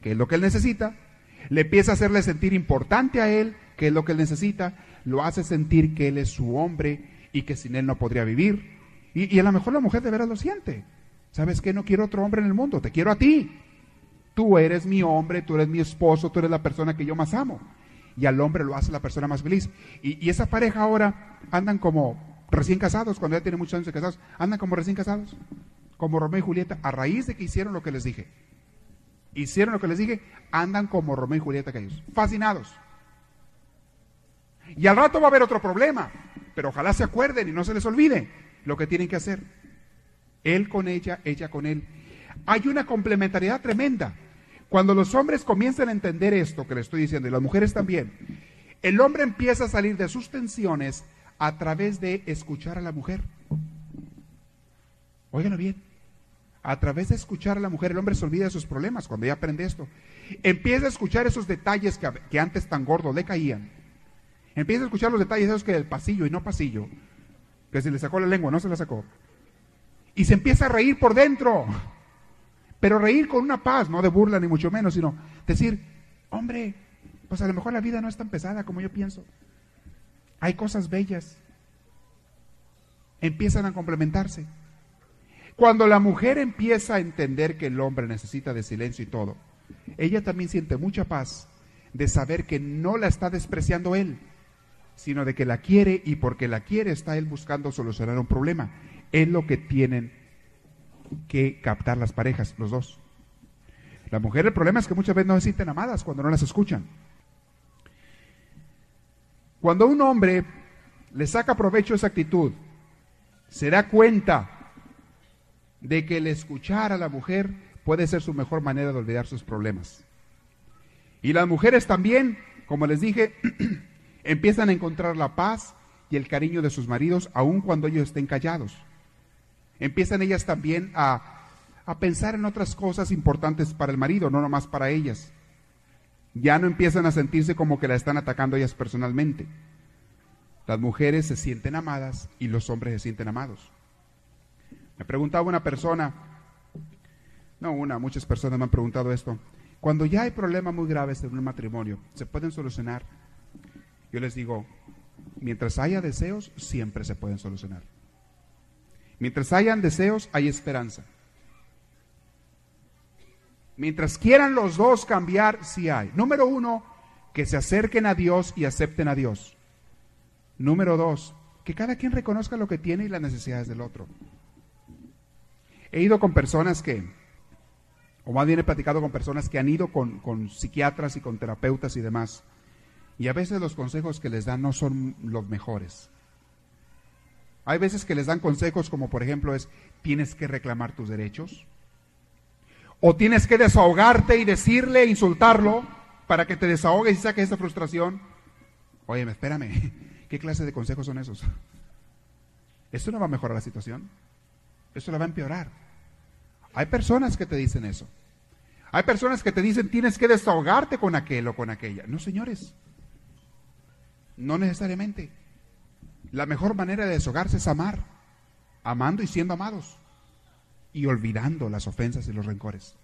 que es lo que él necesita, le empieza a hacerle sentir importante a él, que es lo que él necesita, lo hace sentir que él es su hombre y que sin él no podría vivir. Y, a lo mejor la mujer de veras lo siente. ¿Sabes qué? No quiero otro hombre en el mundo, te quiero a ti. Tú eres mi hombre, tú eres mi esposo, tú eres la persona que yo más amo. Y al hombre lo hace la persona más feliz. Y, esa pareja ahora andan como recién casados, cuando ya tienen muchos años de casados, andan como recién casados, como Romeo y Julieta, a raíz de que hicieron lo que les dije. Hicieron lo que les dije, andan como Romeo y Julieta que ellos, fascinados. Y al rato va a haber otro problema, pero ojalá se acuerden y no se les olvide lo que tienen que hacer. Él con ella, ella con él. Hay una complementariedad tremenda. Cuando los hombres comienzan a entender esto que le estoy diciendo, y las mujeres también, el hombre empieza a salir de sus tensiones a través de escuchar a la mujer. Óiganlo bien. A través de escuchar a la mujer, el hombre se olvida de sus problemas cuando ya aprende esto. Empieza a escuchar esos detalles que, antes tan gordos le caían Empieza a escuchar los detalles de esos que del pasillo y no pasillo. Que se le sacó la lengua, no se la sacó. Y se empieza a reír por dentro. Pero reír con una paz, no de burla ni mucho menos, sino decir, hombre, pues a lo mejor la vida no es tan pesada como yo pienso. Hay cosas bellas. Empiezan a complementarse. Cuando la mujer empieza a entender que el hombre necesita de silencio y todo, ella también siente mucha paz de saber que no la está despreciando él, sino de que la quiere y porque la quiere está él buscando solucionar un problema. Es lo que tienen que captar las parejas, los dos. La mujer, el problema es que muchas veces no se sienten amadas cuando no las escuchan. Cuando un hombre le saca provecho esa actitud, se da cuenta de que el escuchar a la mujer puede ser su mejor manera de olvidar sus problemas. Y las mujeres también, como les dije, empiezan a encontrar la paz y el cariño de sus maridos aun cuando ellos estén callados. Empiezan ellas también a, a pensar en otras cosas importantes para el marido, no nomás para ellas. Ya no empiezan a sentirse como que la están atacando ellas personalmente. Las mujeres se sienten amadas y los hombres se sienten amados. Me preguntaba una persona, no una, muchas personas me han preguntado esto, cuando ya hay problemas muy graves en un matrimonio, ¿se pueden solucionar? Yo les digo, mientras haya deseos, siempre se pueden solucionar. Mientras hayan deseos, hay esperanza. Mientras quieran los dos cambiar, sí hay. Número uno, que se acerquen a Dios y acepten a Dios. Número dos, que cada quien reconozca lo que tiene y las necesidades del otro. He ido con personas que, o más bien he platicado con personas que han ido con, con psiquiatras y con terapeutas y demás y a veces los consejos que les dan no son los mejores. Hay veces que les dan consejos como por ejemplo es, tienes que reclamar tus derechos. O tienes que desahogarte y decirle, insultarlo, para que te desahogues y saques esa frustración. Oye, espérame, ¿qué clase de consejos son esos? Eso no va a mejorar la situación. Eso la va a empeorar. Hay personas que te dicen eso. Hay personas que te dicen tienes que desahogarte con aquel o con aquella. No, señores. No necesariamente. La mejor manera de desahogarse es amar. Amando y siendo amados. Y olvidando las ofensas y los rencores.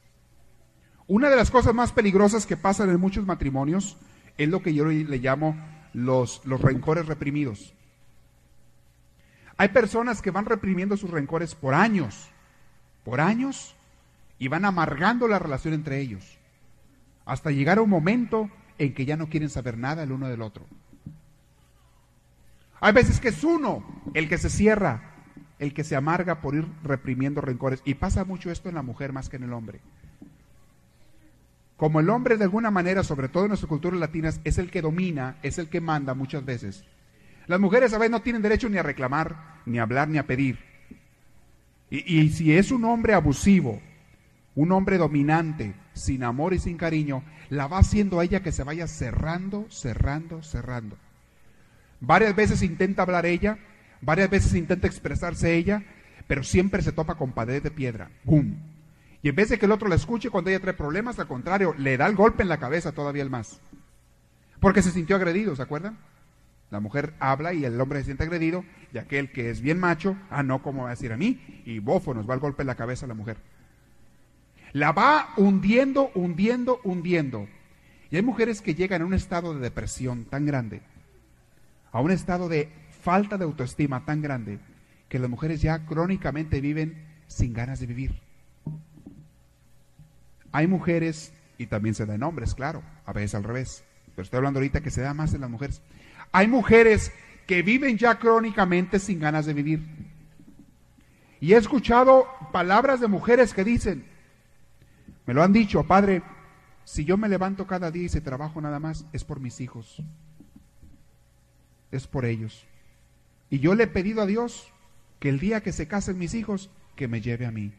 Una de las cosas más peligrosas que pasan en muchos matrimonios es lo que yo le llamo los, los rencores reprimidos. Hay personas que van reprimiendo sus rencores por años, por años, y van amargando la relación entre ellos, hasta llegar a un momento en que ya no quieren saber nada el uno del otro. Hay veces que es uno el que se cierra, el que se amarga por ir reprimiendo rencores, y pasa mucho esto en la mujer más que en el hombre. Como el hombre de alguna manera, sobre todo en nuestras culturas latinas, es el que domina, es el que manda muchas veces, las mujeres a veces no tienen derecho ni a reclamar, ni a hablar, ni a pedir. Y, si es un hombre abusivo, un hombre dominante, sin amor y sin cariño, la va haciendo a ella que se vaya cerrando, cerrando, cerrando. Varias veces intenta hablar ella, varias veces intenta expresarse ella, pero siempre se topa con pared de piedra. ¡Bum! Y en vez de que el otro la escuche cuando ella trae problemas, al contrario, le da el golpe en la cabeza todavía el más. Porque se sintió agredido, ¿se acuerdan? La mujer habla y el hombre se siente agredido, y aquel que es bien macho, ah, no, ¿cómo va a decir a mí? Y bofo, nos va el golpe en la cabeza a la mujer. La va hundiendo, hundiendo, hundiendo. Y hay mujeres que llegan a un estado de depresión tan grande, a un estado de falta de autoestima tan grande, que las mujeres ya crónicamente viven sin ganas de vivir. Hay mujeres, y también se da en hombres, claro, a veces al revés, pero estoy hablando ahorita que se da más en las mujeres, hay mujeres que viven ya crónicamente sin ganas de vivir. Y he escuchado palabras de mujeres que dicen, me lo han dicho, padre, si yo me levanto cada día y se trabajo nada más, es por mis hijos. Es por ellos. Y yo le he pedido a Dios que el día que se casen mis hijos, que me lleve a mí.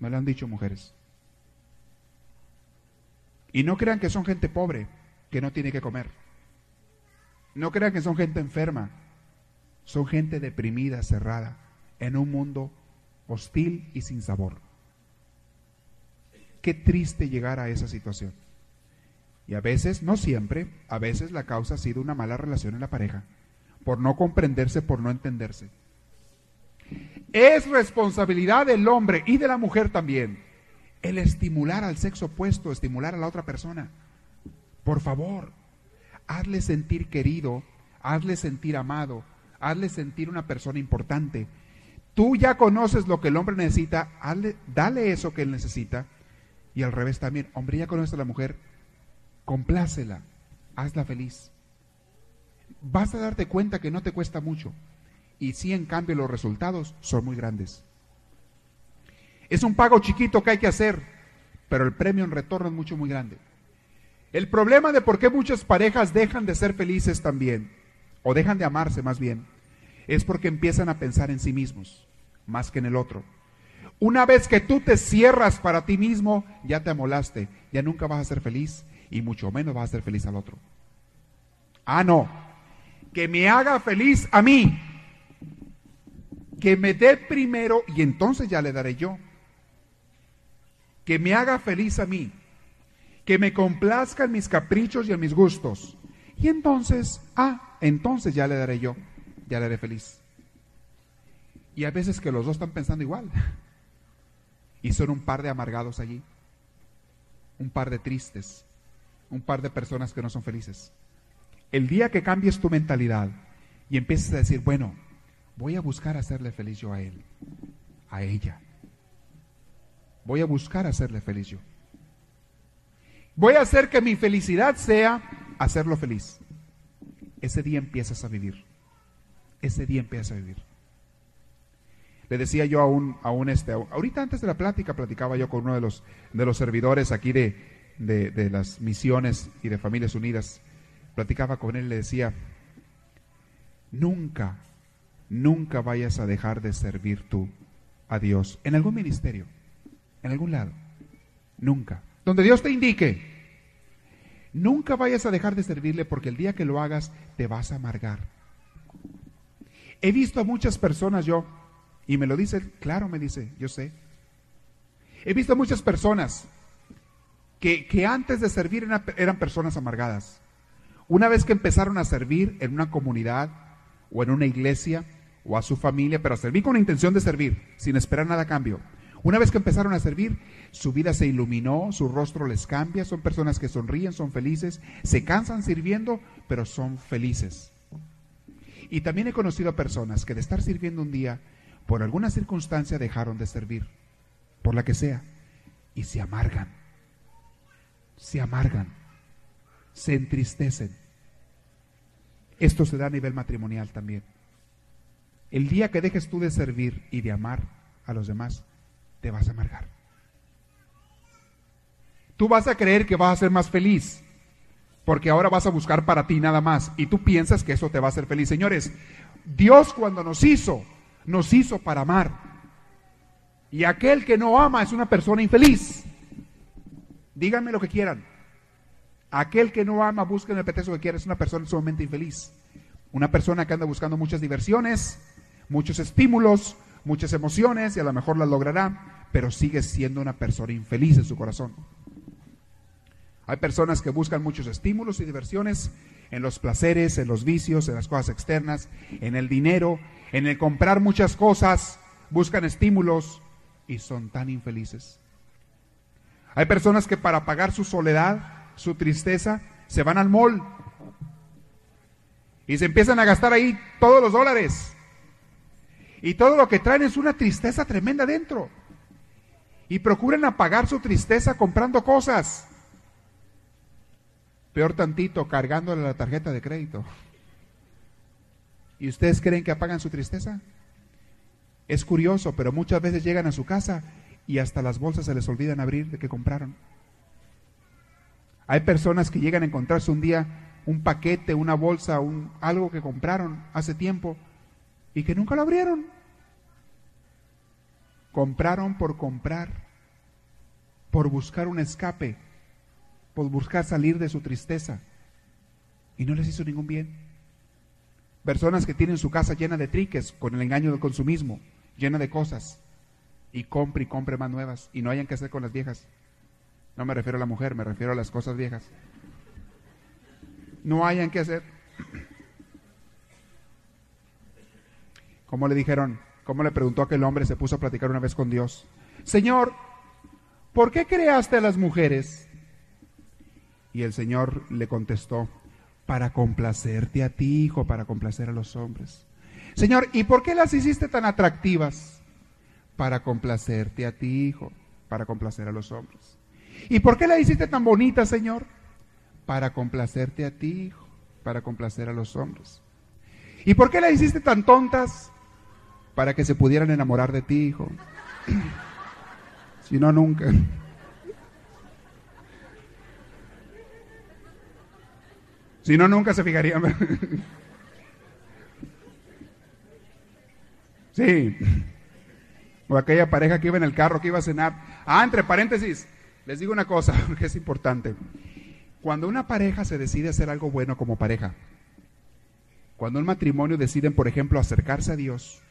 Me lo han dicho mujeres. Y no crean que son gente pobre, que no tiene que comer. No crean que son gente enferma, son gente deprimida, cerrada, en un mundo hostil y sin sabor. Qué triste llegar a esa situación. Y a veces, no siempre, a veces la causa ha sido una mala relación en la pareja, por no comprenderse, por no entenderse. Es responsabilidad del hombre y de la mujer también el estimular al sexo opuesto, estimular a la otra persona. Por favor, hazle sentir querido, hazle sentir amado, hazle sentir una persona importante. Tú ya conoces lo que el hombre necesita, dale eso que él necesita. Y al revés también, hombre, ya conoces a la mujer, complácela, hazla feliz. Vas a darte cuenta que no te cuesta mucho. Y sí, en cambio, los resultados son muy grandes. Es un pago chiquito que hay que hacer, pero el premio en retorno es mucho, muy grande. El problema de por qué muchas parejas dejan de ser felices también, o dejan de amarse más bien, es porque empiezan a pensar en sí mismos, más que en el otro. Una vez que tú te cierras para ti mismo, ya te amolaste, ya nunca vas a ser feliz y mucho menos vas a ser feliz al otro. Ah, no, que me haga feliz a mí, que me dé primero y entonces ya le daré yo. Que me haga feliz a mí, que me complazca en mis caprichos y en mis gustos. Y entonces, ah, entonces ya le daré yo, ya le haré feliz. Y a veces que los dos están pensando igual. Y son un par de amargados allí, un par de tristes, un par de personas que no son felices. El día que cambies tu mentalidad y empieces a decir, bueno, voy a buscar hacerle feliz yo a él, a ella. Voy a buscar hacerle feliz yo. Voy a hacer que mi felicidad sea hacerlo feliz. Ese día empiezas a vivir. Ese día empiezas a vivir. Le decía yo a un, a un este, ahorita antes de la plática, platicaba yo con uno de los, de los servidores aquí de, de, las misiones y de Familias Unidas. Platicaba con él y le decía, nunca, nunca vayas a dejar de servir tú a Dios en algún ministerio, en algún lado. Nunca donde Dios te indique. Nunca vayas a dejar de servirle porque el día que lo hagas te vas a amargar. He visto a muchas personas yo, y me lo dice, claro, me dice, yo sé. He visto a muchas personas que, antes de servir eran, eran personas amargadas. Una vez que empezaron a servir en una comunidad o en una iglesia o a su familia, pero a servir con la intención de servir, sin esperar nada a cambio. Una vez que empezaron a servir, su vida se iluminó, su rostro les cambia, son personas que sonríen, son felices, se cansan sirviendo, pero son felices. Y también he conocido a personas que de estar sirviendo un día, por alguna circunstancia dejaron de servir, por la que sea, y se amargan, se amargan, se entristecen. Esto se da a nivel matrimonial también. El día que dejes tú de servir y de amar a los demás, te vas a amargar. Tú vas a creer que vas a ser más feliz, porque ahora vas a buscar para ti nada más, y tú piensas que eso te va a hacer feliz. Señores, Dios cuando nos hizo, nos hizo para amar. Y aquel que no ama es una persona infeliz. Díganme lo que quieran. Aquel que no ama, busquen el pretexto que quiera, es una persona sumamente infeliz. Una persona que anda buscando muchas diversiones, muchos estímulos, muchas emociones y a lo mejor las logrará, pero sigue siendo una persona infeliz en su corazón. Hay personas que buscan muchos estímulos y diversiones en los placeres, en los vicios, en las cosas externas, en el dinero, en el comprar muchas cosas, buscan estímulos y son tan infelices. Hay personas que para pagar su soledad, su tristeza, se van al mall y se empiezan a gastar ahí todos los dólares. Y todo lo que traen es una tristeza tremenda dentro. Y procuran apagar su tristeza comprando cosas. Peor tantito, cargándole la tarjeta de crédito. ¿Y ustedes creen que apagan su tristeza? Es curioso, pero muchas veces llegan a su casa y hasta las bolsas se les olvidan abrir de que compraron. Hay personas que llegan a encontrarse un día un paquete, una bolsa, un, algo que compraron hace tiempo y que nunca lo abrieron. Compraron por comprar, por buscar un escape, por buscar salir de su tristeza y no les hizo ningún bien. Personas que tienen su casa llena de triques con el engaño del consumismo, llena de cosas, y compre y compre más nuevas y no hayan que hacer con las viejas. No me refiero a la mujer, me refiero a las cosas viejas. No hayan que hacer. Como le dijeron, como le preguntó aquel hombre, se puso a platicar una vez con Dios. Señor, ¿por qué creaste a las mujeres? Y el Señor le contestó, para complacerte a ti, hijo, para complacer a los hombres. Señor, ¿y por qué las hiciste tan atractivas? Para complacerte a ti, hijo, para complacer a los hombres. ¿Y por qué las hiciste tan bonitas, Señor? Para complacerte a ti, hijo, para complacer a los hombres. ¿Y por qué las hiciste tan tontas? Para que se pudieran enamorar de ti, hijo. si no, nunca. Si no, nunca se fijarían. sí. O aquella pareja que iba en el carro, que iba a cenar. Ah, entre paréntesis, les digo una cosa, que es importante. Cuando una pareja se decide hacer algo bueno como pareja, cuando un matrimonio deciden, por ejemplo, acercarse a Dios,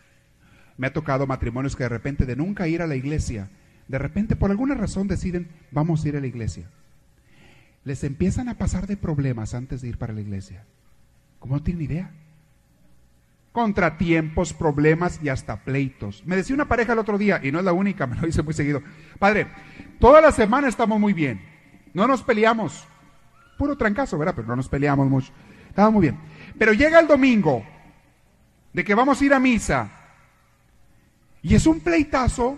me ha tocado matrimonios que de repente de nunca ir a la iglesia, de repente por alguna razón deciden, vamos a ir a la iglesia les empiezan a pasar de problemas antes de ir para la iglesia. ¿Cómo no tienen idea? Contratiempos, problemas y hasta pleitos. Me decía una pareja el otro día, y no es la única, me lo dice muy seguido. Padre, toda la semana estamos muy bien. No nos peleamos. Puro trancazo, ¿verdad? Pero no nos peleamos mucho. Estaba muy bien. Pero llega el domingo de que vamos a ir a misa. Y es un pleitazo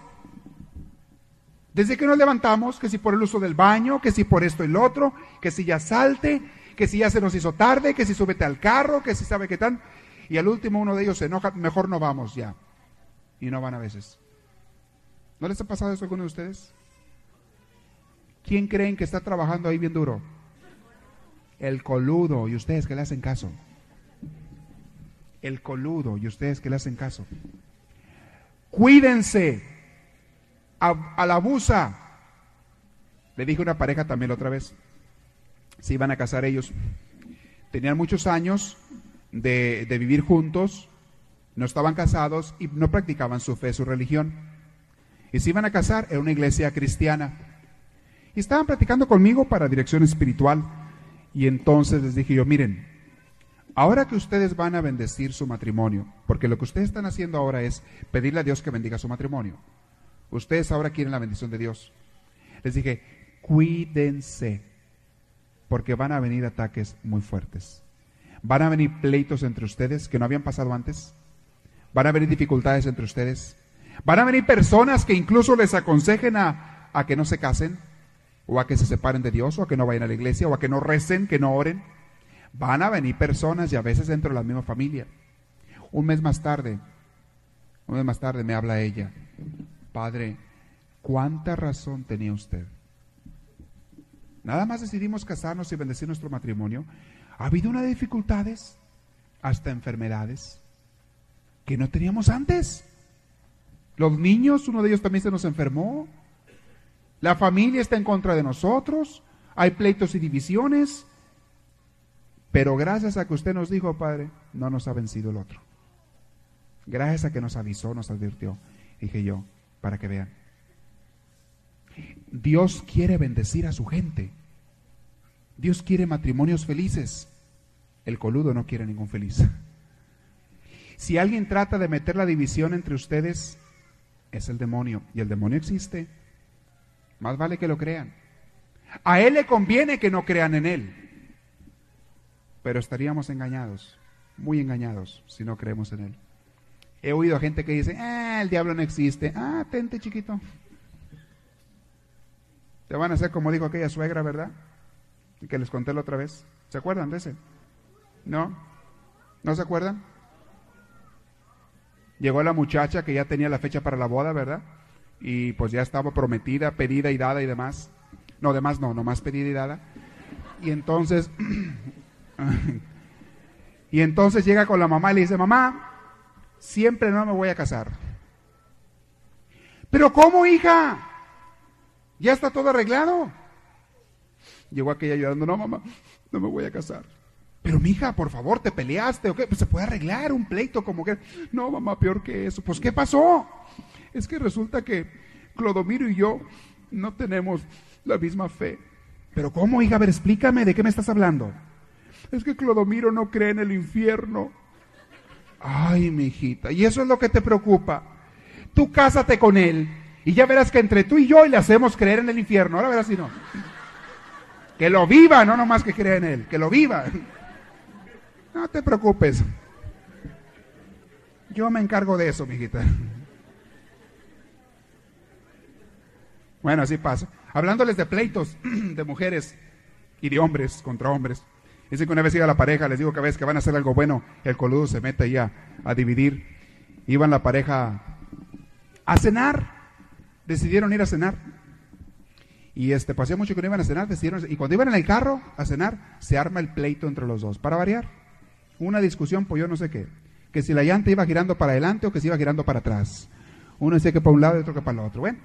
desde que nos levantamos, que si por el uso del baño, que si por esto y lo otro, que si ya salte, que si ya se nos hizo tarde, que si súbete al carro, que si sabe qué tal. Y al último uno de ellos se enoja, mejor no vamos ya. Y no van a veces. ¿No les ha pasado eso a alguno de ustedes? ¿Quién creen que está trabajando ahí bien duro? El coludo, y ustedes que le hacen caso. El coludo, y ustedes que le hacen caso. Cuídense a, la busa. Le dije una pareja también la otra vez. Se iban a casar ellos. Tenían muchos años de, vivir juntos, no estaban casados y no practicaban su fe, su religión. Y se iban a casar en una iglesia cristiana. Y estaban platicando conmigo para dirección espiritual. Y entonces les dije yo, miren, ahora que ustedes van a bendecir su matrimonio, porque lo que ustedes están haciendo ahora es pedirle a Dios que bendiga su matrimonio. Ustedes ahora quieren la bendición de Dios. Les dije, cuídense, porque van a venir ataques muy fuertes. Van a venir pleitos entre ustedes que no habían pasado antes. Van a venir dificultades entre ustedes. Van a venir personas que incluso les aconsejen a, a que no se casen, o a que se separen de Dios, o a que no vayan a la iglesia, o a que no recen, que no oren. Van a venir personas y a veces dentro de la misma familia. Un mes más tarde, un mes más tarde me habla ella, Padre, ¿cuánta razón tenía usted? Nada más decidimos casarnos y bendecir nuestro matrimonio. Ha habido una de dificultades, hasta enfermedades, que no teníamos antes. Los niños, uno de ellos también se nos enfermó. La familia está en contra de nosotros. Hay pleitos y divisiones. Pero gracias a que usted nos dijo, Padre, no nos ha vencido el otro. Gracias a que nos avisó, nos advirtió. Dije yo, para que vean. Dios quiere bendecir a su gente. Dios quiere matrimonios felices. El coludo no quiere ningún feliz. Si alguien trata de meter la división entre ustedes, es el demonio. Y el demonio existe. Más vale que lo crean. A él le conviene que no crean en él. Pero estaríamos engañados, muy engañados, si no creemos en él. He oído a gente que dice, ah, el diablo no existe. Ah, chiquito. Te van a hacer como dijo aquella suegra, ¿verdad? Que les conté la otra vez. ¿Se acuerdan de ese? ¿No? ¿No se acuerdan? Llegó la muchacha que ya tenía la fecha para la boda, ¿verdad? Y pues ya estaba prometida, pedida y dada y demás. No, demás no, nomás pedida y dada. Y entonces, y entonces llega con la mamá y le dice, mamá, siempre no me voy a casar. Pero ¿cómo, hija? Ya está todo arreglado. Llegó aquella llorando, no, mamá, no me voy a casar. Pero mija, por favor, te peleaste o qué? Pues se puede arreglar un pleito como que. No, mamá, peor que eso. Pues ¿qué pasó? Es que resulta que Clodomiro y yo no tenemos la misma fe. Pero ¿cómo, hija? A ver, explícame, ¿de qué me estás hablando? Es que Clodomiro no cree en el infierno. Ay, mi hijita, y eso es lo que te preocupa. Tú cásate con él y ya verás que entre tú y yo le hacemos creer en el infierno. Ahora verás si no. Que lo viva, no nomás que crea en él, que lo viva. No te preocupes. Yo me encargo de eso, mijita. Bueno, así pasa. Hablándoles de pleitos de mujeres y de hombres contra hombres. Dice que una vez iba la pareja, les digo que a veces que van a hacer algo bueno, el coludo se mete ahí a, dividir. Iban la pareja a cenar. Decidieron ir a cenar. Y este, pasó mucho que no iban a cenar, decidieron, y cuando iban en el carro a cenar, se arma el pleito entre los dos, para variar una discusión por yo no sé qué. Que si la llanta iba girando para adelante o que se iba girando para atrás. Uno decía que para un lado y otro que para el otro. Bueno,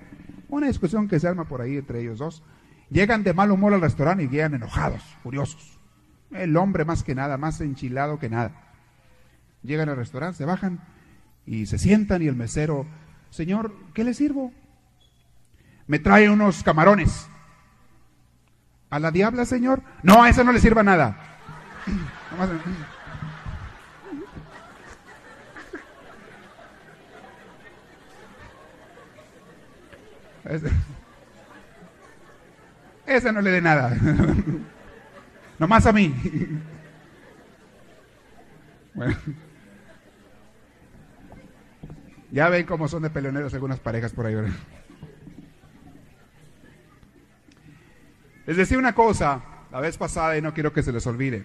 una discusión que se arma por ahí entre ellos dos. Llegan de mal humor al restaurante y llegan enojados, furiosos. El hombre más que nada, más enchilado que nada. Llegan al restaurante, se bajan y se sientan y el mesero, señor, ¿qué le sirvo? Me trae unos camarones. ¿A la diabla, señor? No, a esa no le sirva nada. Ese, no le dé nada. Nomás a mí. Bueno. Ya ven cómo son de peleoneros algunas parejas por ahí. Les decía una cosa la vez pasada y no quiero que se les olvide.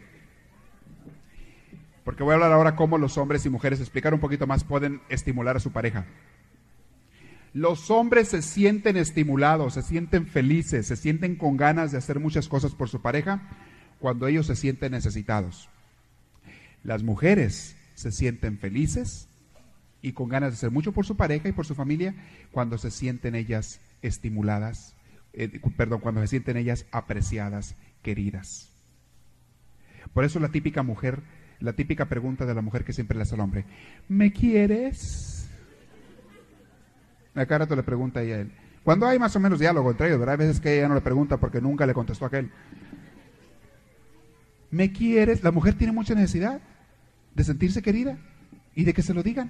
Porque voy a hablar ahora cómo los hombres y mujeres, explicar un poquito más, pueden estimular a su pareja. Los hombres se sienten estimulados, se sienten felices, se sienten con ganas de hacer muchas cosas por su pareja cuando ellos se sienten necesitados. Las mujeres se sienten felices y con ganas de hacer mucho por su pareja y por su familia cuando se sienten ellas estimuladas, eh, perdón, cuando se sienten ellas apreciadas, queridas. Por eso la típica mujer, la típica pregunta de la mujer que siempre le hace al hombre, ¿me quieres? A cada rato le pregunta a él, Cuando hay más o menos diálogo entre ellos, ¿verdad? Hay veces que ella no le pregunta porque nunca le contestó a aquel. ¿Me quieres? La mujer tiene mucha necesidad de sentirse querida y de que se lo digan.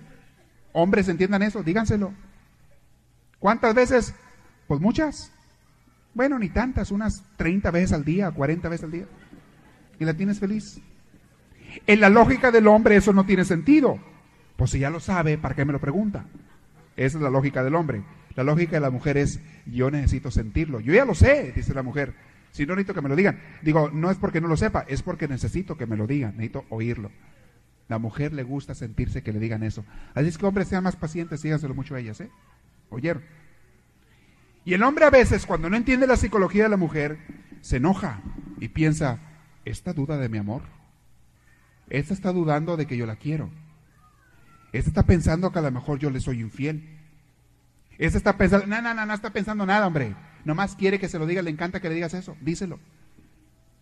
Hombres entiendan eso, díganselo. ¿Cuántas veces? Pues muchas. Bueno, ni tantas, unas 30 veces al día, 40 veces al día. Y la tienes feliz. En la lógica del hombre eso no tiene sentido. Pues si ya lo sabe, ¿para qué me lo pregunta? Esa es la lógica del hombre. La lógica de la mujer es, yo necesito sentirlo. Yo ya lo sé, dice la mujer. Si no necesito que me lo digan. Digo, no es porque no lo sepa, es porque necesito que me lo digan, necesito oírlo. La mujer le gusta sentirse que le digan eso. Así es que hombres sean más pacientes, díganselo mucho a ellas, ¿eh? ¿Oyeron? Y el hombre a veces, cuando no entiende la psicología de la mujer, se enoja y piensa, ¿esta duda de mi amor? Esta está dudando de que yo la quiero. Esta está pensando que a lo mejor yo le soy infiel. Esta está pensando, no, no, no, no está pensando nada, hombre. Nomás quiere que se lo digas, le encanta que le digas eso. Díselo.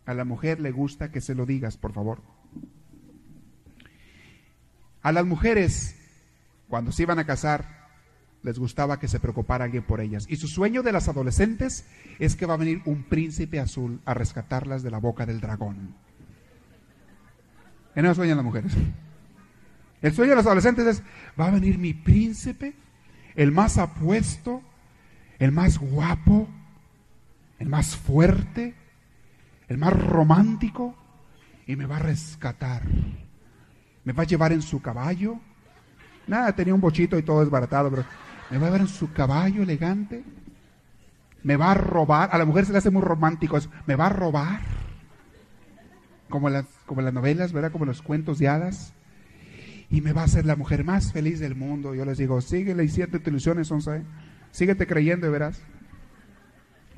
A la mujer le gusta que se lo digas, por favor. A las mujeres, cuando se iban a casar, les gustaba que se preocupara alguien por ellas. Y su sueño de las adolescentes es que va a venir un príncipe azul a rescatarlas de la boca del dragón. En eso sueñan las mujeres. El sueño de los adolescentes es, va a venir mi príncipe, el más apuesto, el más guapo, el más fuerte, el más romántico, y me va a rescatar. Me va a llevar en su caballo. Nada, tenía un bochito y todo desbaratado, pero me va a llevar en su caballo elegante. Me va a robar. A la mujer se le hace muy romántico. Me va a robar. Como las, como las novelas, ¿verdad? Como los cuentos de hadas. Y me va a hacer la mujer más feliz del mundo. Yo les digo, síguele y siete ilusiones, once. Síguete creyendo y verás.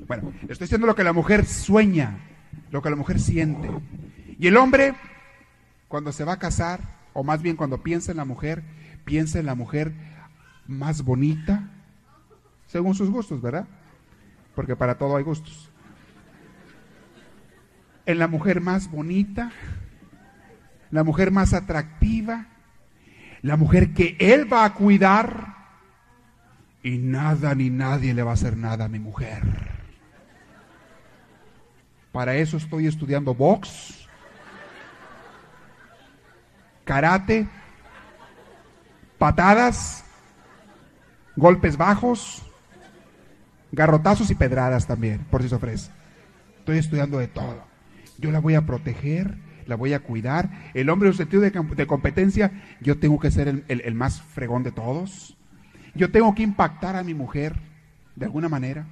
Bueno, estoy diciendo lo que la mujer sueña, lo que la mujer siente. Y el hombre, cuando se va a casar, o más bien cuando piensa en la mujer, piensa en la mujer más bonita, según sus gustos, ¿verdad? Porque para todo hay gustos. En la mujer más bonita, la mujer más atractiva, la mujer que él va a cuidar, y nada ni nadie le va a hacer nada a mi mujer. Para eso estoy estudiando box, karate, patadas, golpes bajos, garrotazos y pedradas también, por si se ofrece. Estoy estudiando de todo. Yo la voy a proteger, la voy a cuidar. El hombre en sentido de, competencia, yo tengo que ser el, más fregón de todos. Yo tengo que impactar a mi mujer de alguna manera.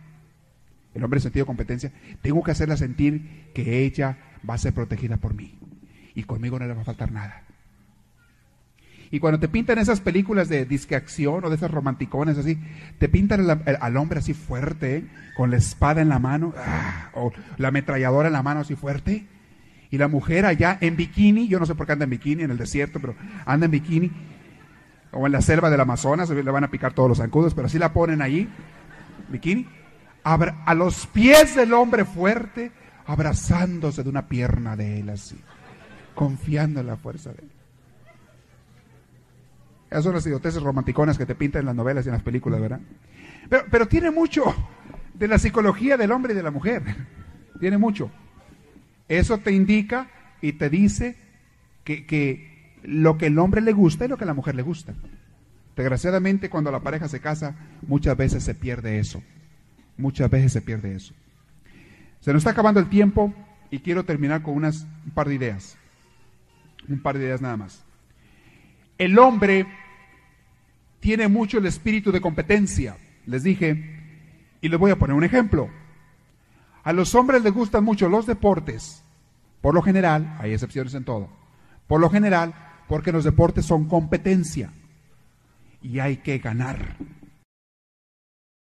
El hombre en sentido de competencia, tengo que hacerla sentir que ella va a ser protegida por mí. Y conmigo no le va a faltar nada. Y cuando te pintan esas películas de disque acción o de esas romanticones así, te pintan al, hombre así fuerte, con la espada en la mano, ¡ah! o la ametralladora en la mano así fuerte. Y la mujer allá en bikini, yo no sé por qué anda en bikini en el desierto, pero anda en bikini, o en la selva del Amazonas, le van a picar todos los zancudos, pero así la ponen allí, bikini, a los pies del hombre fuerte, abrazándose de una pierna de él así, confiando en la fuerza de él. Esas son las idioteces romanticonas que te pintan en las novelas y en las películas, ¿verdad? Pero, tiene mucho de la psicología del hombre y de la mujer. Tiene mucho. Eso te indica y te dice que, que lo que el hombre le gusta y lo que la mujer le gusta. Desgraciadamente, cuando la pareja se casa, muchas veces se pierde eso. Muchas veces se pierde eso. Se nos está acabando el tiempo y quiero terminar con unas, un par de ideas. Un par de ideas nada más. El hombre tiene mucho el espíritu de competencia, les dije, y les voy a poner un ejemplo. A los hombres les gustan mucho los deportes, por lo general, hay excepciones en todo, por lo general, porque los deportes son competencia y hay que ganar.